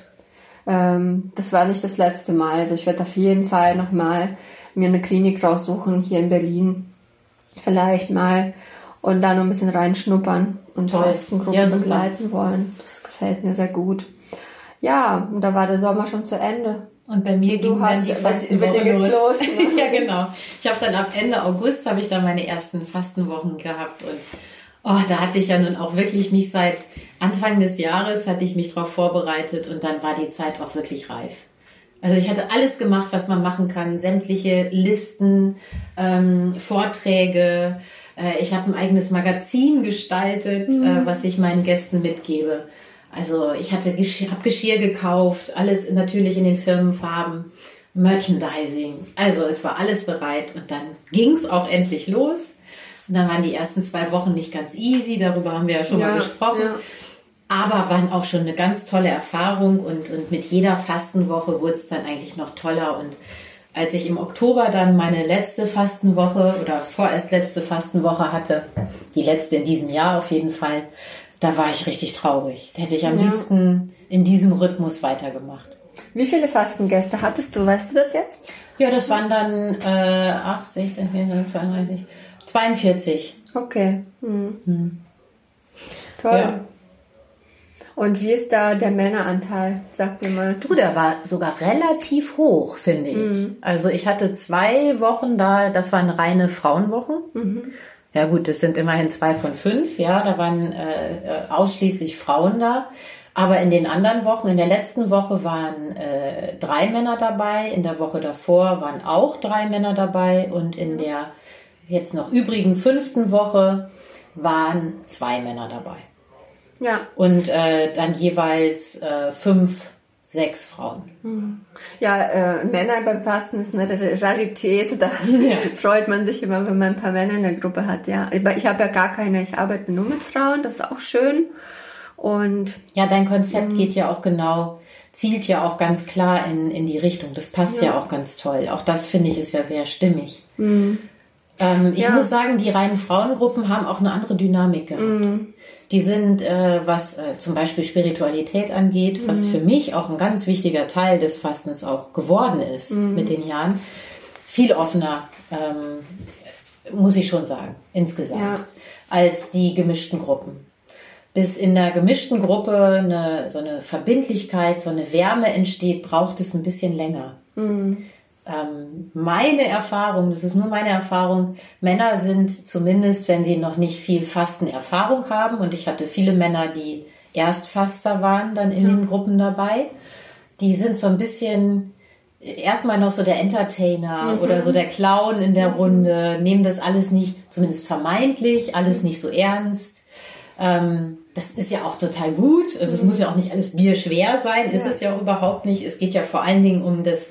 ähm, das war nicht das letzte Mal. Also ich werde auf jeden Fall nochmal mir eine Klinik raussuchen hier in Berlin, vielleicht mal und da noch ein bisschen reinschnuppern und Fastengruppen ja, begleiten wollen. Das gefällt mir sehr gut. Ja, und da war der Sommer schon zu Ende. Und bei mir ging dann die Fastenwoche los. los ne? ja, genau. Ich habe dann ab Ende August habe ich dann meine ersten Fastenwochen gehabt und oh, da hatte ich ja nun auch wirklich mich seit Anfang des Jahres hatte ich mich darauf vorbereitet und dann war die Zeit auch wirklich reif. Also ich hatte alles gemacht, was man machen kann, sämtliche Listen, ähm, Vorträge. Äh, ich habe ein eigenes Magazin gestaltet, äh, mhm. äh, was ich meinen Gästen mitgebe. Also ich hatte Geschirr, habe Geschirr gekauft, alles natürlich in den Firmenfarben. Merchandising. Also es war alles bereit und dann ging es auch endlich los. Und dann waren die ersten zwei Wochen nicht ganz easy, darüber haben wir ja schon ja, mal gesprochen. Ja. Aber waren auch schon eine ganz tolle Erfahrung und, und mit jeder Fastenwoche wurde es dann eigentlich noch toller. Und als ich im Oktober dann meine letzte Fastenwoche oder vorerst letzte Fastenwoche hatte, die letzte in diesem Jahr auf jeden Fall, da war ich richtig traurig. Da hätte ich am ja. liebsten in diesem Rhythmus weitergemacht. Wie viele Fastengäste hattest du? Weißt du das jetzt? Ja, das waren dann äh, 8, 16, 24, 32, 42. Okay. Hm. Hm. Toll. Ja. Und wie ist da der Männeranteil? Sag mir mal. Du, der war sogar relativ hoch, finde ich. Mhm. Also ich hatte zwei Wochen da, das waren reine Frauenwochen. Mhm. Ja gut, das sind immerhin zwei von fünf, ja, da waren äh, äh, ausschließlich Frauen da. Aber in den anderen Wochen, in der letzten Woche waren äh, drei Männer dabei, in der Woche davor waren auch drei Männer dabei und in der jetzt noch übrigen fünften Woche waren zwei Männer dabei. Ja. Und äh, dann jeweils äh, fünf sechs Frauen. Hm. Ja, äh, Männer beim Fasten ist eine Rarität. Da ja. freut man sich immer, wenn man ein paar Männer in der Gruppe hat. Ja, ich habe ja gar keine. Ich arbeite nur mit Frauen. Das ist auch schön. Und ja, dein Konzept hm. geht ja auch genau, zielt ja auch ganz klar in, in die Richtung. Das passt ja, ja auch ganz toll. Auch das finde ich ist ja sehr stimmig. Mhm. Ähm, ich ja. muss sagen, die reinen Frauengruppen haben auch eine andere Dynamik gehabt. Mhm. Die sind, äh, was äh, zum Beispiel Spiritualität angeht, mhm. was für mich auch ein ganz wichtiger Teil des Fastens auch geworden ist mhm. mit den Jahren, viel offener, ähm, muss ich schon sagen, insgesamt, ja. als die gemischten Gruppen. Bis in der gemischten Gruppe eine, so eine Verbindlichkeit, so eine Wärme entsteht, braucht es ein bisschen länger. Mhm ähm, meine Erfahrung, das ist nur meine Erfahrung, Männer sind zumindest, wenn sie noch nicht viel Fastenerfahrung haben, und ich hatte viele Männer, die Erstfaster waren, dann in ja. den Gruppen dabei, die sind so ein bisschen erstmal noch so der Entertainer mhm. oder so der Clown in der mhm. Runde, nehmen das alles nicht, zumindest vermeintlich, alles nicht so ernst. Ähm, das ist ja auch total gut. Es mhm. muss ja auch nicht alles bierschwer sein, ja. ist es ja auch überhaupt nicht. Es geht ja vor allen Dingen um das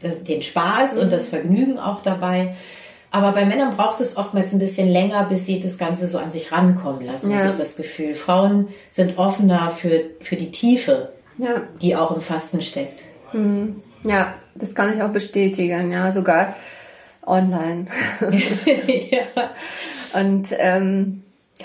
das, den Spaß und das Vergnügen auch dabei. Aber bei Männern braucht es oftmals ein bisschen länger, bis sie das Ganze so an sich rankommen lassen, ja. habe ich das Gefühl. Frauen sind offener für, für die Tiefe, ja. die auch im Fasten steckt. Mhm. Ja, das kann ich auch bestätigen, ja, sogar online. ja. Und ähm,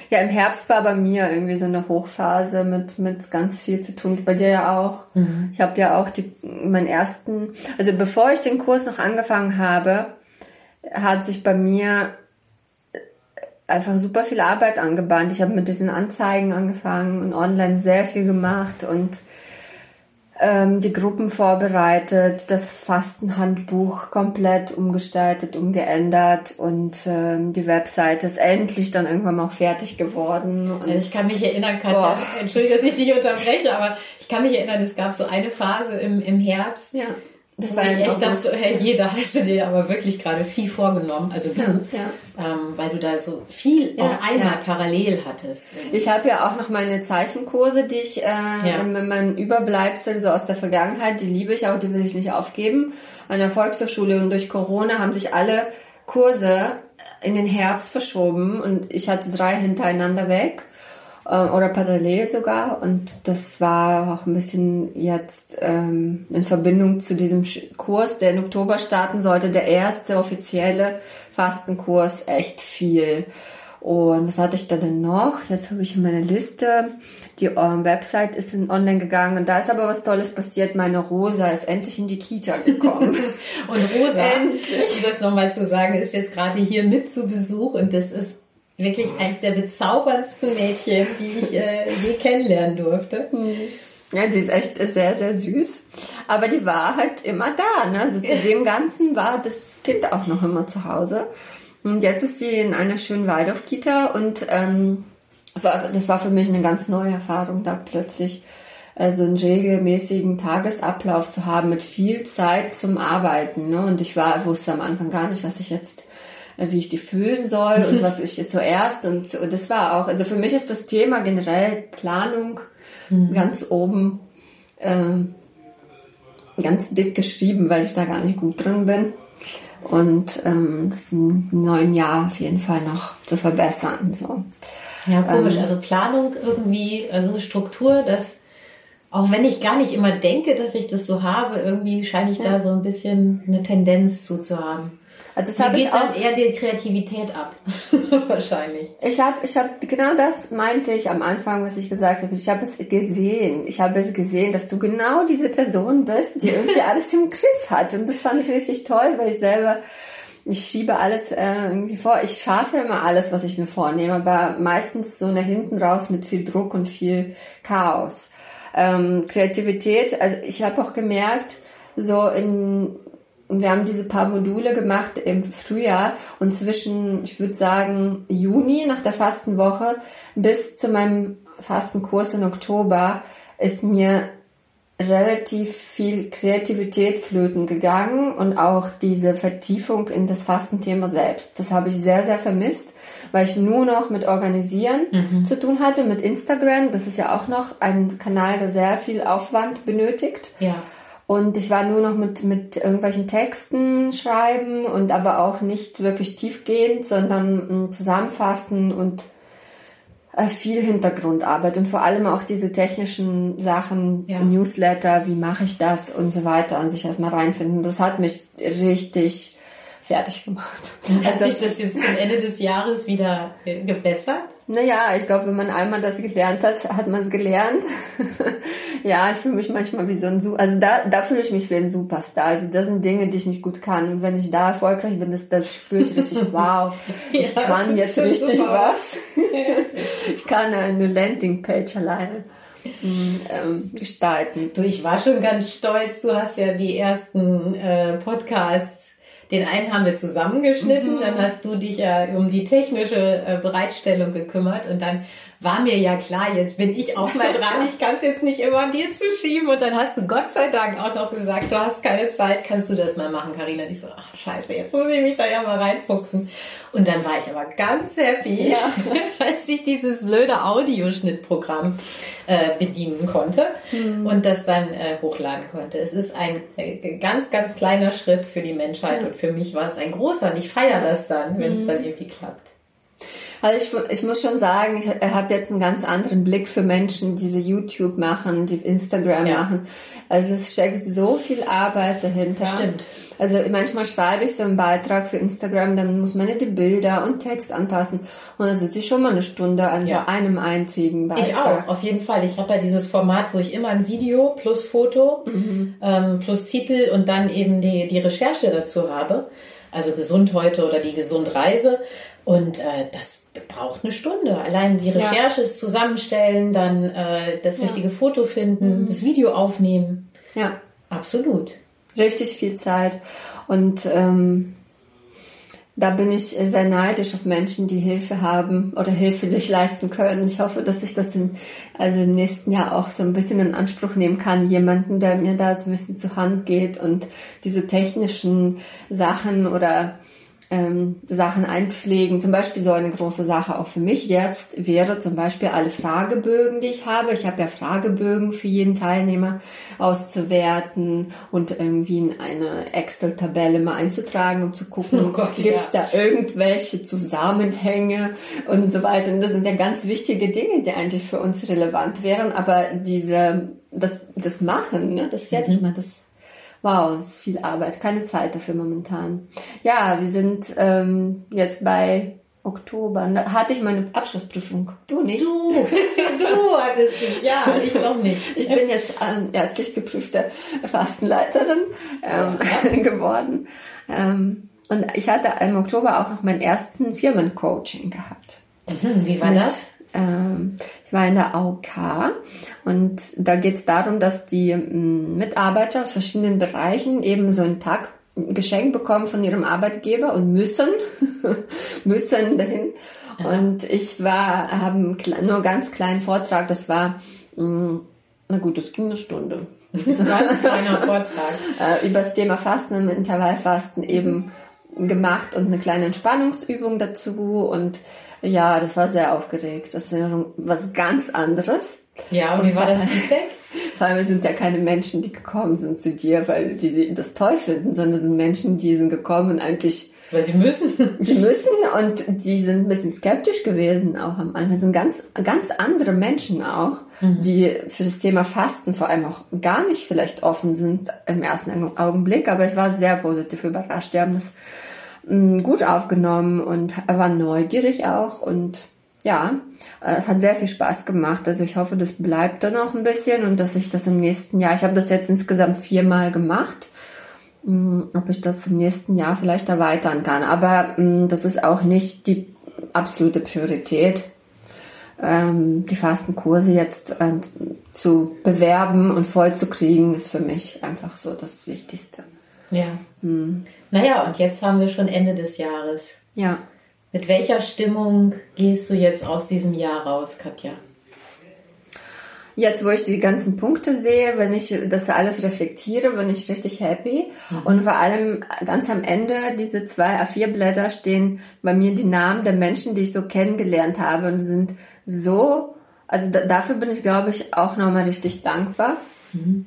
ja, im Herbst war bei mir irgendwie so eine Hochphase mit, mit ganz viel zu tun. Bei dir ja auch. Mhm. Ich habe ja auch die, meinen ersten, also bevor ich den Kurs noch angefangen habe, hat sich bei mir einfach super viel Arbeit angebahnt. Ich habe mit diesen Anzeigen angefangen und online sehr viel gemacht und ähm, die Gruppen vorbereitet, das Fastenhandbuch komplett umgestaltet, umgeändert und ähm, die Webseite ist endlich dann irgendwann mal fertig geworden. Und ich kann mich erinnern, Katja, boah. entschuldige, dass ich dich unterbreche, aber ich kann mich erinnern, es gab so eine Phase im, im Herbst, ja. Das war ich echt dachte, hey, jeder hast du dir aber wirklich gerade viel vorgenommen, also du, ja, ja. Ähm, weil du da so viel ja, auf einmal parallel hattest. Ich habe ja auch noch meine Zeichenkurse, die ich äh, in meinem Überbleibsel so aus der Vergangenheit, die liebe ich auch, die will ich nicht aufgeben. An der Volkshochschule und durch Corona haben sich alle Kurse in den Herbst verschoben und ich hatte drei hintereinander weg oder parallel sogar. Und das war auch ein bisschen jetzt ähm, in Verbindung zu diesem Kurs, der im Oktober starten sollte, der erste offizielle Fastenkurs, echt viel. Und was hatte ich da denn noch? Jetzt habe ich meine Liste. Die ähm, Website ist in online gegangen und da ist aber was Tolles passiert. Meine Rosa ist endlich in die Kita gekommen. und Rosa, endlich. um das nochmal zu sagen, ist jetzt gerade hier mit zu Besuch und das ist wirklich eines der bezauberndsten Mädchen, die ich äh, je kennenlernen durfte. Hm. Ja, die ist echt sehr, sehr süß. Aber die war halt immer da. Ne? Also zu dem Ganzen war das Kind auch noch immer zu Hause. Und jetzt ist sie in einer schönen Waldorf-Kita und ähm, das war für mich eine ganz neue Erfahrung, da plötzlich äh, so einen regelmäßigen Tagesablauf zu haben mit viel Zeit zum Arbeiten. Ne? Und ich war, wusste am Anfang gar nicht, was ich jetzt wie ich die fühlen soll und was ich zuerst und, und das war auch, also für mich ist das Thema generell Planung mhm. ganz oben. Ähm, ganz dick geschrieben, weil ich da gar nicht gut drin bin. Und ähm, das im neuen Jahr auf jeden Fall noch zu verbessern. So. Ja, komisch. Ähm, also Planung irgendwie, also Struktur, das, auch wenn ich gar nicht immer denke, dass ich das so habe, irgendwie scheine ich ja. da so ein bisschen eine Tendenz zu, zu haben. Also das habe ich auch eher die Kreativität ab, wahrscheinlich. Ich habe, ich habe genau das meinte ich am Anfang, was ich gesagt habe. Ich habe es gesehen. Ich habe es gesehen, dass du genau diese Person bist, die irgendwie alles im Griff hat. Und das fand ich richtig toll, weil ich selber ich schiebe alles äh, irgendwie vor. Ich schaffe immer alles, was ich mir vornehme, aber meistens so nach hinten raus mit viel Druck und viel Chaos. Ähm, Kreativität, also ich habe auch gemerkt, so in wir haben diese paar Module gemacht im Frühjahr und zwischen, ich würde sagen, Juni nach der Fastenwoche bis zu meinem Fastenkurs in Oktober ist mir relativ viel Kreativität flöten gegangen und auch diese Vertiefung in das Fastenthema selbst. Das habe ich sehr, sehr vermisst, weil ich nur noch mit Organisieren mhm. zu tun hatte, mit Instagram. Das ist ja auch noch ein Kanal, der sehr viel Aufwand benötigt. Ja. Und ich war nur noch mit, mit irgendwelchen Texten schreiben und aber auch nicht wirklich tiefgehend, sondern mm, zusammenfassen und äh, viel Hintergrundarbeit und vor allem auch diese technischen Sachen, ja. Newsletter, wie mache ich das und so weiter, an sich erstmal reinfinden. Das hat mich richtig fertig gemacht. Hat also, sich das jetzt zum Ende des Jahres wieder äh, gebessert? Naja, ich glaube, wenn man einmal das gelernt hat, hat man es gelernt. ja, ich fühle mich manchmal wie so ein, Su also da, da fühle ich mich wie ein Superstar. Also das sind Dinge, die ich nicht gut kann. Und wenn ich da erfolgreich bin, das, das spüre ich richtig, wow, ich ja, kann jetzt richtig super. was. ich kann eine Landingpage alleine ähm, gestalten. Du, ich war schon ganz stolz. Du hast ja die ersten äh, Podcasts den einen haben wir zusammengeschnitten, mhm. dann hast du dich ja um die technische äh, Bereitstellung gekümmert und dann war mir ja klar, jetzt bin ich auch mal dran, ich kann es jetzt nicht immer an dir zu schieben und dann hast du Gott sei Dank auch noch gesagt, du hast keine Zeit, kannst du das mal machen, Karina? Und ich so, ach scheiße, jetzt muss ich mich da ja mal reinfuchsen. Und dann war ich aber ganz happy, ja. als ich dieses blöde Audioschnittprogramm äh, bedienen konnte mhm. und das dann äh, hochladen konnte. Es ist ein äh, ganz, ganz kleiner Schritt für die Menschheit mhm. und für mich war es ein großer und ich feiere das dann, wenn es mhm. dann irgendwie klappt. Also ich, ich muss schon sagen, ich habe jetzt einen ganz anderen Blick für Menschen, die so YouTube machen, die Instagram ja. machen. Also es steckt so viel Arbeit dahinter. Stimmt. Also manchmal schreibe ich so einen Beitrag für Instagram, dann muss man ja die Bilder und Text anpassen. Und dann sitze ich schon mal eine Stunde an ja. so einem einzigen Beitrag. Ich auch, auf jeden Fall. Ich habe ja dieses Format, wo ich immer ein Video plus Foto mhm. ähm, plus Titel und dann eben die, die Recherche dazu habe. Also gesund heute oder die gesund Reise. Und äh, das braucht eine Stunde. Allein die Recherche ja. ist zusammenstellen, dann äh, das ja. richtige Foto finden, mhm. das Video aufnehmen. Ja. Absolut. Richtig viel Zeit. Und ähm, da bin ich sehr neidisch auf Menschen, die Hilfe haben oder Hilfe sich leisten können. Ich hoffe, dass ich das in, also im nächsten Jahr auch so ein bisschen in Anspruch nehmen kann. Jemanden, der mir da so ein bisschen zur Hand geht und diese technischen Sachen oder ähm, Sachen einpflegen. Zum Beispiel so eine große Sache auch für mich jetzt wäre zum Beispiel alle Fragebögen, die ich habe. Ich habe ja Fragebögen für jeden Teilnehmer auszuwerten und irgendwie in eine Excel-Tabelle mal einzutragen, um zu gucken, oh gibt es ja. da irgendwelche Zusammenhänge und so weiter. Und das sind ja ganz wichtige Dinge, die eigentlich für uns relevant wären, aber diese das, das Machen, ne, das Fertigmachen, mhm. das Wow, es ist viel Arbeit, keine Zeit dafür momentan. Ja, wir sind ähm, jetzt bei Oktober. Da hatte ich meine Abschlussprüfung. Du nicht? Du, du hattest die, ja, ich noch nicht. Ich bin jetzt ähm, ärztlich geprüfte Fastenleiterin ähm, ja. geworden. Ähm, und ich hatte im Oktober auch noch meinen ersten Firmencoaching gehabt. Mhm, wie war Mit, das? Ähm, ich war in der AOK und da geht es darum, dass die ähm, Mitarbeiter aus verschiedenen Bereichen eben so einen Tag geschenkt bekommen von ihrem Arbeitgeber und müssen, müssen dahin. Ja. Und ich war, habe nur ganz kleinen Vortrag, das war, mm, na gut, das ging eine Stunde. Ganz kleiner Vortrag. äh, über das Thema Fasten im Intervallfasten eben gemacht und eine kleine Entspannungsübung dazu und ja, das war sehr aufgeregt. Das ist was ganz anderes. Ja, und, und wie war das Feedback? Vor allem sind ja keine Menschen, die gekommen sind zu dir, weil die das toll finden, sondern sind Menschen, die sind gekommen und eigentlich weil sie müssen. Die müssen und die sind ein bisschen skeptisch gewesen auch am Anfang. Das sind ganz, ganz andere Menschen auch, mhm. die für das Thema Fasten vor allem auch gar nicht vielleicht offen sind im ersten Augenblick. Aber ich war sehr positiv überrascht. Die haben das gut aufgenommen und waren neugierig auch und ja, es hat sehr viel Spaß gemacht. Also ich hoffe, das bleibt dann auch ein bisschen und dass ich das im nächsten Jahr, ich habe das jetzt insgesamt viermal gemacht hm, ob ich das im nächsten Jahr vielleicht erweitern kann. Aber hm, das ist auch nicht die absolute Priorität, ähm, die Fastenkurse jetzt äh, zu bewerben und voll zu kriegen, ist für mich einfach so das Wichtigste. Ja. Hm. Naja, und jetzt haben wir schon Ende des Jahres. Ja. Mit welcher Stimmung gehst du jetzt aus diesem Jahr raus, Katja? Jetzt, wo ich die ganzen Punkte sehe, wenn ich das alles reflektiere, bin ich richtig happy. Mhm. Und vor allem ganz am Ende, diese zwei A4-Blätter stehen bei mir die Namen der Menschen, die ich so kennengelernt habe und sind so, also da, dafür bin ich, glaube ich, auch nochmal richtig dankbar. Mhm.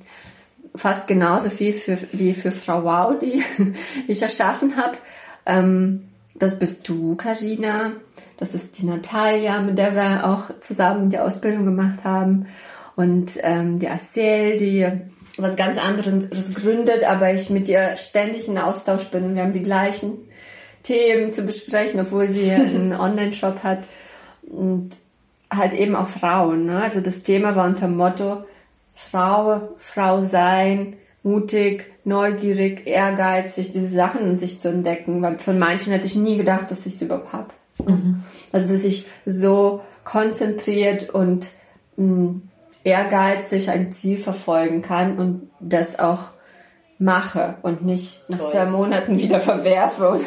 Fast genauso viel für, wie für Frau Wow, die ich erschaffen habe. Ähm, das bist du, Karina. Das ist die Natalia, mit der wir auch zusammen die Ausbildung gemacht haben und ähm, die Asel, die was ganz anderes gründet, aber ich mit ihr ständig in Austausch bin und wir haben die gleichen Themen zu besprechen, obwohl sie einen Online-Shop hat und halt eben auch Frauen. Ne? Also das Thema war unter dem Motto Frau, Frau sein, mutig, neugierig, ehrgeizig, diese Sachen in sich zu entdecken. Weil von manchen hätte ich nie gedacht, dass ich es überhaupt habe. Mhm. Also dass ich so konzentriert und mh, ehrgeizig ein Ziel verfolgen kann und das auch mache und nicht nach Toll. zwei Monaten wieder verwerfe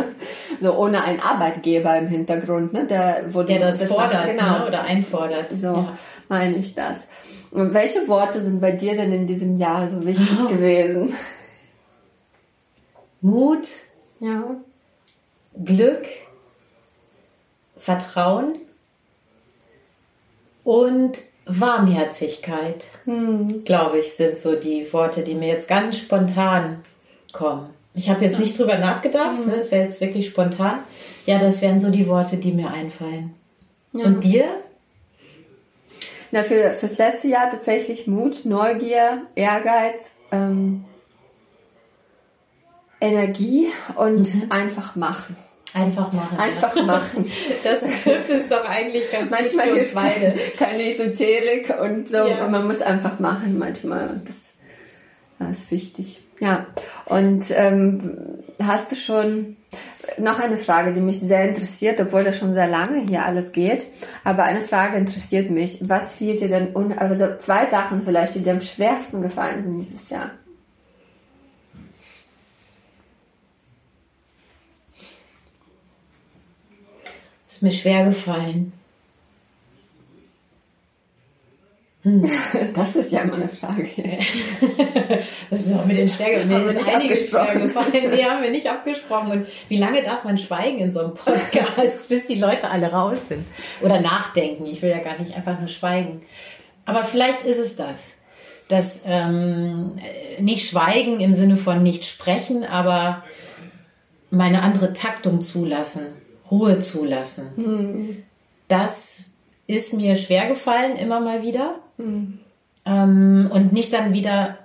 so ohne einen Arbeitgeber im Hintergrund, ne, der, wo der das, das fordert macht, genau. Ne, oder einfordert. So ja. meine ich das. Und welche Worte sind bei dir denn in diesem Jahr so wichtig oh. gewesen? Mut, ja. Glück, Vertrauen und Warmherzigkeit, hm. glaube ich, sind so die Worte, die mir jetzt ganz spontan kommen. Ich habe jetzt nicht drüber nachgedacht, hm. ne, ist ja jetzt wirklich spontan. Ja, das wären so die Worte, die mir einfallen. Ja. Und dir? Na, für, fürs letzte Jahr tatsächlich Mut, Neugier, Ehrgeiz, ähm, Energie und mhm. einfach machen. Einfach machen. Einfach machen. Das trifft es doch eigentlich ganz manchmal gut für uns beide. Keine Esoterik und so. Ja. Und man muss einfach machen manchmal. Das, das ist wichtig. Ja. Und ähm, hast du schon noch eine Frage, die mich sehr interessiert, obwohl das schon sehr lange hier alles geht. Aber eine Frage interessiert mich. Was fiel dir denn, also zwei Sachen vielleicht, die dir am schwersten gefallen sind dieses Jahr? Ist mir schwer gefallen. Hm. Das ist ja mal eine Frage. das ist auch mit den schwer gefallen. Haben wir nicht abgesprochen. Nee, haben wir nicht abgesprochen. Und wie lange darf man schweigen in so einem Podcast, bis die Leute alle raus sind? Oder nachdenken. Ich will ja gar nicht einfach nur schweigen. Aber vielleicht ist es das. Das ähm, nicht schweigen im Sinne von nicht sprechen, aber meine andere Taktung zulassen Ruhe zulassen. Mhm. Das ist mir schwer gefallen, immer mal wieder. Mhm. Ähm, und nicht dann wieder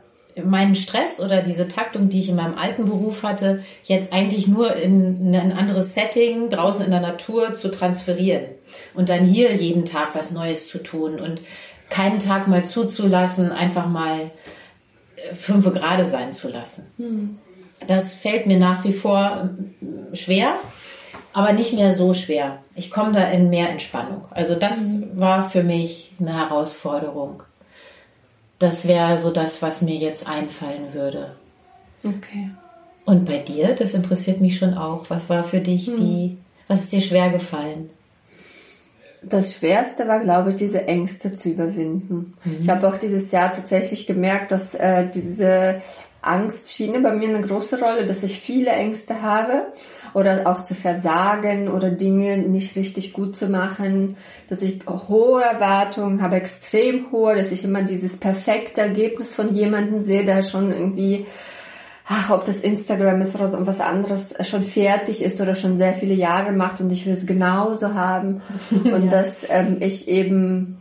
meinen Stress oder diese Taktung, die ich in meinem alten Beruf hatte, jetzt eigentlich nur in ein anderes Setting draußen in der Natur zu transferieren. Und dann hier jeden Tag was Neues zu tun und keinen Tag mal zuzulassen, einfach mal äh, fünf Grade sein zu lassen. Mhm. Das fällt mir nach wie vor schwer aber nicht mehr so schwer. Ich komme da in mehr Entspannung. Also das mhm. war für mich eine Herausforderung. Das wäre so das, was mir jetzt einfallen würde. Okay. Und bei dir, das interessiert mich schon auch. Was war für dich mhm. die, was ist dir schwer gefallen? Das Schwerste war, glaube ich, diese Ängste zu überwinden. Mhm. Ich habe auch dieses Jahr tatsächlich gemerkt, dass äh, diese Angstschiene bei mir eine große Rolle, dass ich viele Ängste habe oder auch zu versagen oder Dinge nicht richtig gut zu machen, dass ich hohe Erwartungen habe, extrem hohe, dass ich immer dieses perfekte Ergebnis von jemandem sehe, der schon irgendwie ach, ob das Instagram ist oder was anderes schon fertig ist oder schon sehr viele Jahre macht und ich will es genauso haben. Und ja. dass ähm, ich eben,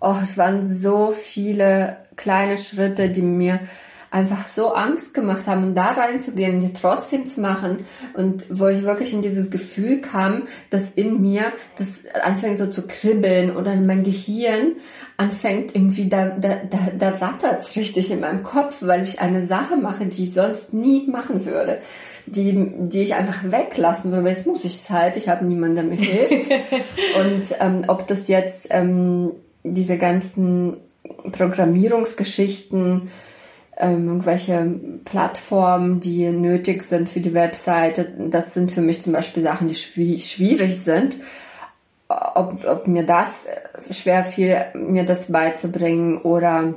oh, es waren so viele kleine Schritte, die mir einfach so Angst gemacht haben, und da reinzugehen und die trotzdem zu machen und wo ich wirklich in dieses Gefühl kam, dass in mir das anfängt so zu kribbeln oder in mein Gehirn anfängt irgendwie, da, da, da, da rattert's richtig in meinem Kopf, weil ich eine Sache mache, die ich sonst nie machen würde die, die ich einfach weglassen würde. Jetzt muss ich es halt, ich habe niemanden, der mir hilft. und ähm, ob das jetzt ähm, diese ganzen Programmierungsgeschichten ähm, irgendwelche Plattformen, die nötig sind für die Webseite. Das sind für mich zum Beispiel Sachen, die schwierig sind. Ob, ob mir das schwer fiel, mir das beizubringen oder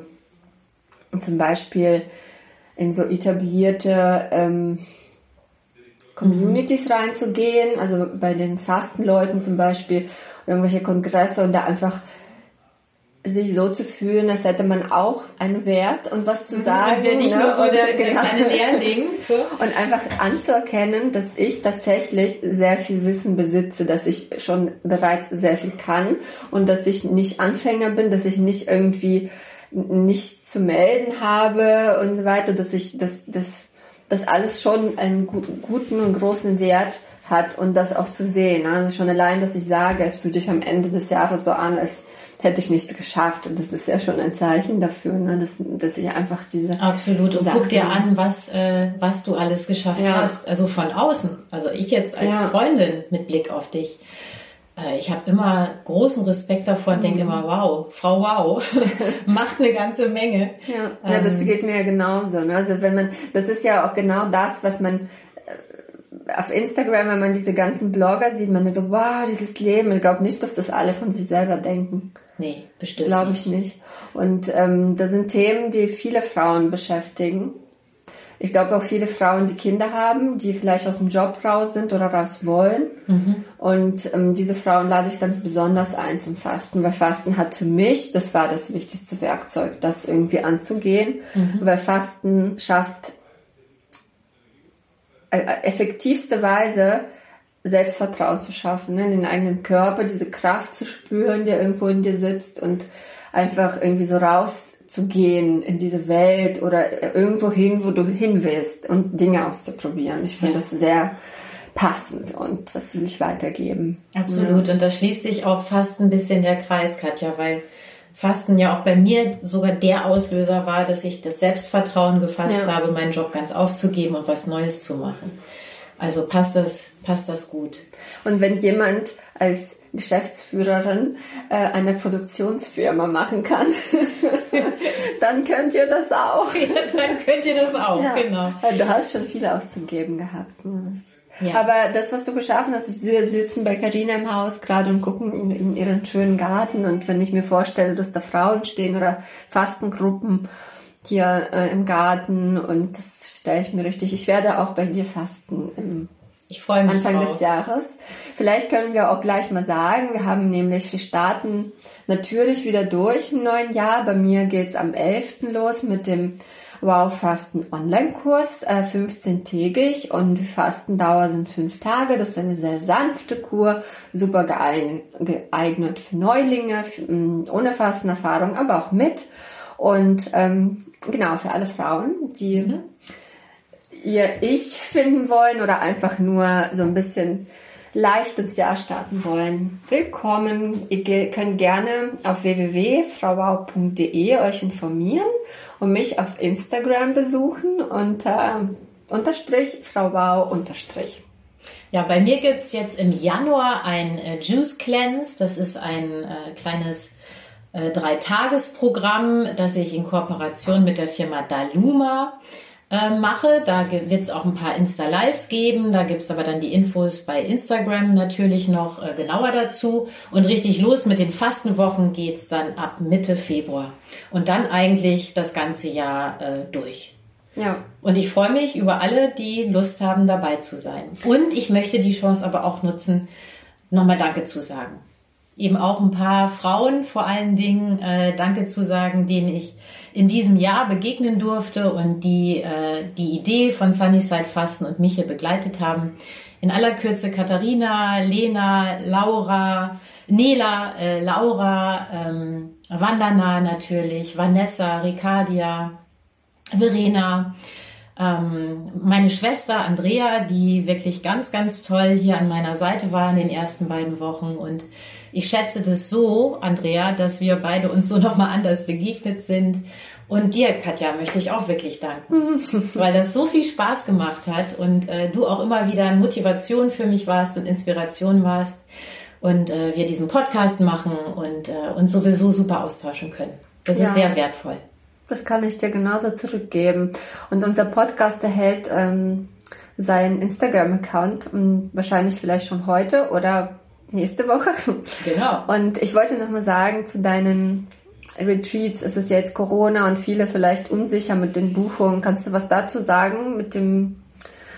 zum Beispiel in so etablierte ähm, Communities reinzugehen, also bei den Fastenleuten zum Beispiel, irgendwelche Kongresse und da einfach sich so zu fühlen, als hätte man auch einen Wert und was zu mhm, sagen. Und nicht ne? nur so der, genau. kleine Lehrling. So. Und einfach anzuerkennen, dass ich tatsächlich sehr viel Wissen besitze, dass ich schon bereits sehr viel kann und dass ich nicht Anfänger bin, dass ich nicht irgendwie nichts zu melden habe und so weiter, dass ich das, das, das alles schon einen guten und großen Wert hat und das auch zu sehen. Also schon allein, dass ich sage, es fühlt sich am Ende des Jahres so an, als hätte ich nichts geschafft. Und das ist ja schon ein Zeichen dafür, ne? dass, dass ich einfach diese. Absolut. Und Sachen guck dir an, was, äh, was du alles geschafft ja. hast. Also von außen. Also ich jetzt als ja. Freundin mit Blick auf dich. Äh, ich habe immer großen Respekt davor und mhm. denke immer, wow, Frau Wow, macht eine ganze Menge. Ja. ja, das ähm, geht mir ja genauso. Ne? Also wenn man, das ist ja auch genau das, was man äh, auf Instagram, wenn man diese ganzen Blogger sieht, man denkt so, wow, dieses Leben. Ich glaube nicht, dass das alle von sich selber denken. Nee, bestimmt. Glaube ich nicht. Und ähm, das sind Themen, die viele Frauen beschäftigen. Ich glaube auch viele Frauen, die Kinder haben, die vielleicht aus dem Job raus sind oder raus wollen. Mhm. Und ähm, diese Frauen lade ich ganz besonders ein zum Fasten, weil Fasten hat für mich, das war das wichtigste Werkzeug, das irgendwie anzugehen, mhm. weil Fasten schafft äh, effektivste Weise Selbstvertrauen zu schaffen, ne? in den eigenen Körper, diese Kraft zu spüren, der irgendwo in dir sitzt und einfach irgendwie so rauszugehen in diese Welt oder irgendwo hin, wo du hin willst und Dinge auszuprobieren. Ich finde ja. das sehr passend und das will ich weitergeben. Absolut. Ja. Und da schließt sich auch fast ein bisschen der Kreis, Katja, weil Fasten ja auch bei mir sogar der Auslöser war, dass ich das Selbstvertrauen gefasst ja. habe, meinen Job ganz aufzugeben und was Neues zu machen. Also passt das, passt das gut. Und wenn jemand als Geschäftsführerin äh, eine Produktionsfirma machen kann, dann könnt ihr das auch. Ja, dann könnt ihr das auch, ja. genau. Du hast schon viel auszugeben gehabt. Ne? Ja. Aber das, was du geschaffen hast, sie sitzen bei Carina im Haus gerade und gucken in, in, ihren schönen Garten und wenn ich mir vorstelle, dass da Frauen stehen oder Fastengruppen hier äh, im Garten und das stelle ich mir richtig. Ich werde auch bei dir fasten im ich freue mich Anfang drauf. des Jahres. Vielleicht können wir auch gleich mal sagen, wir haben nämlich, wir starten natürlich wieder durch im neuen Jahr. Bei mir geht's am 11. los mit dem Wow Fasten Online-Kurs, äh, 15-tägig und die Fastendauer sind fünf Tage. Das ist eine sehr sanfte Kur, super geeignet für Neulinge, ohne Fastenerfahrung, aber auch mit. Und ähm, genau, für alle Frauen, die mhm. ihr Ich finden wollen oder einfach nur so ein bisschen leicht ins Jahr starten wollen. Willkommen. Ihr könnt gerne auf www.frauwau.de euch informieren und mich auf Instagram besuchen unter unterstrich Frau unterstrich. Ja, bei mir gibt's jetzt im Januar ein äh, Juice Cleanse. Das ist ein äh, kleines äh, Dreitagesprogramm, das ich in Kooperation mit der Firma Daluma äh, mache. Da wird es auch ein paar Insta-Lives geben. Da gibt es aber dann die Infos bei Instagram natürlich noch äh, genauer dazu. Und richtig los mit den Fastenwochen geht's dann ab Mitte Februar. Und dann eigentlich das ganze Jahr äh, durch. Ja. Und ich freue mich über alle, die Lust haben, dabei zu sein. Und ich möchte die Chance aber auch nutzen, nochmal Danke zu sagen. Eben auch ein paar Frauen vor allen Dingen äh, Danke zu sagen, denen ich in diesem Jahr begegnen durfte und die äh, die Idee von Sunnyside Fasten und mich hier begleitet haben. In aller Kürze Katharina, Lena, Laura, Nela, äh, Laura, ähm, Vandana natürlich, Vanessa, Ricardia, Verena, ähm, meine Schwester Andrea, die wirklich ganz, ganz toll hier an meiner Seite war in den ersten beiden Wochen und ich schätze das so, Andrea, dass wir beide uns so nochmal anders begegnet sind. Und dir, Katja, möchte ich auch wirklich danken, weil das so viel Spaß gemacht hat und äh, du auch immer wieder Motivation für mich warst und Inspiration warst und äh, wir diesen Podcast machen und äh, uns sowieso super austauschen können. Das ja. ist sehr wertvoll. Das kann ich dir genauso zurückgeben. Und unser Podcast erhält ähm, seinen Instagram-Account wahrscheinlich vielleicht schon heute oder nächste Woche. Genau. Und ich wollte nochmal sagen zu deinen Retreats, es ist jetzt Corona und viele vielleicht unsicher mit den Buchungen. Kannst du was dazu sagen mit dem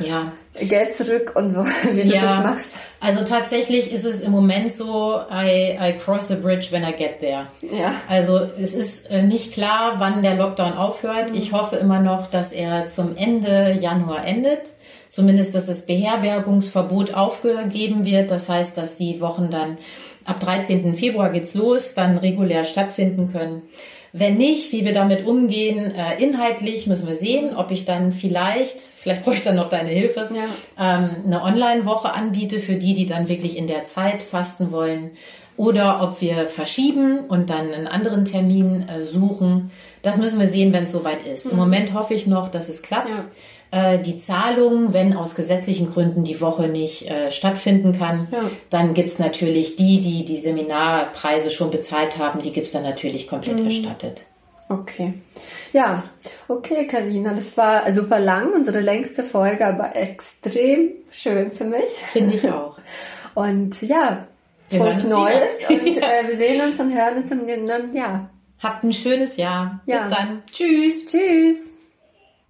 ja. Geld zurück und so, wie ja. du das machst? Also tatsächlich ist es im Moment so, I, I cross a bridge when I get there. Ja. Also es ist äh, nicht klar, wann der Lockdown aufhört. Mhm. Ich hoffe immer noch, dass er zum Ende Januar endet zumindest, dass das Beherbergungsverbot aufgegeben wird. Das heißt, dass die Wochen dann ab 13. Februar geht's los, dann regulär stattfinden können. Wenn nicht, wie wir damit umgehen, äh, inhaltlich müssen wir sehen, ob ich dann vielleicht, vielleicht brauche ich dann noch deine Hilfe, ja. ähm, eine Online-Woche anbiete für die, die dann wirklich in der Zeit fasten wollen. Oder ob wir verschieben und dann einen anderen Termin äh, suchen. Das müssen wir sehen, wenn es soweit ist. Mhm. Im Moment hoffe ich noch, dass es klappt. Ja. Äh, die Zahlung, wenn aus gesetzlichen Gründen die Woche nicht äh, stattfinden kann, ja. dann gibt's natürlich die, die die Seminarpreise schon bezahlt haben, die gibt's dann natürlich komplett mhm. erstattet. Okay. Ja, okay, Karina, das war super lang, unsere längste Folge, aber extrem schön für mich. Finde ich auch. Und ja, frohes Neues und äh, wir sehen uns und hören uns im neuen Jahr. Habt ein schönes Jahr. Ja. Bis dann. Tschüss. Tschüss.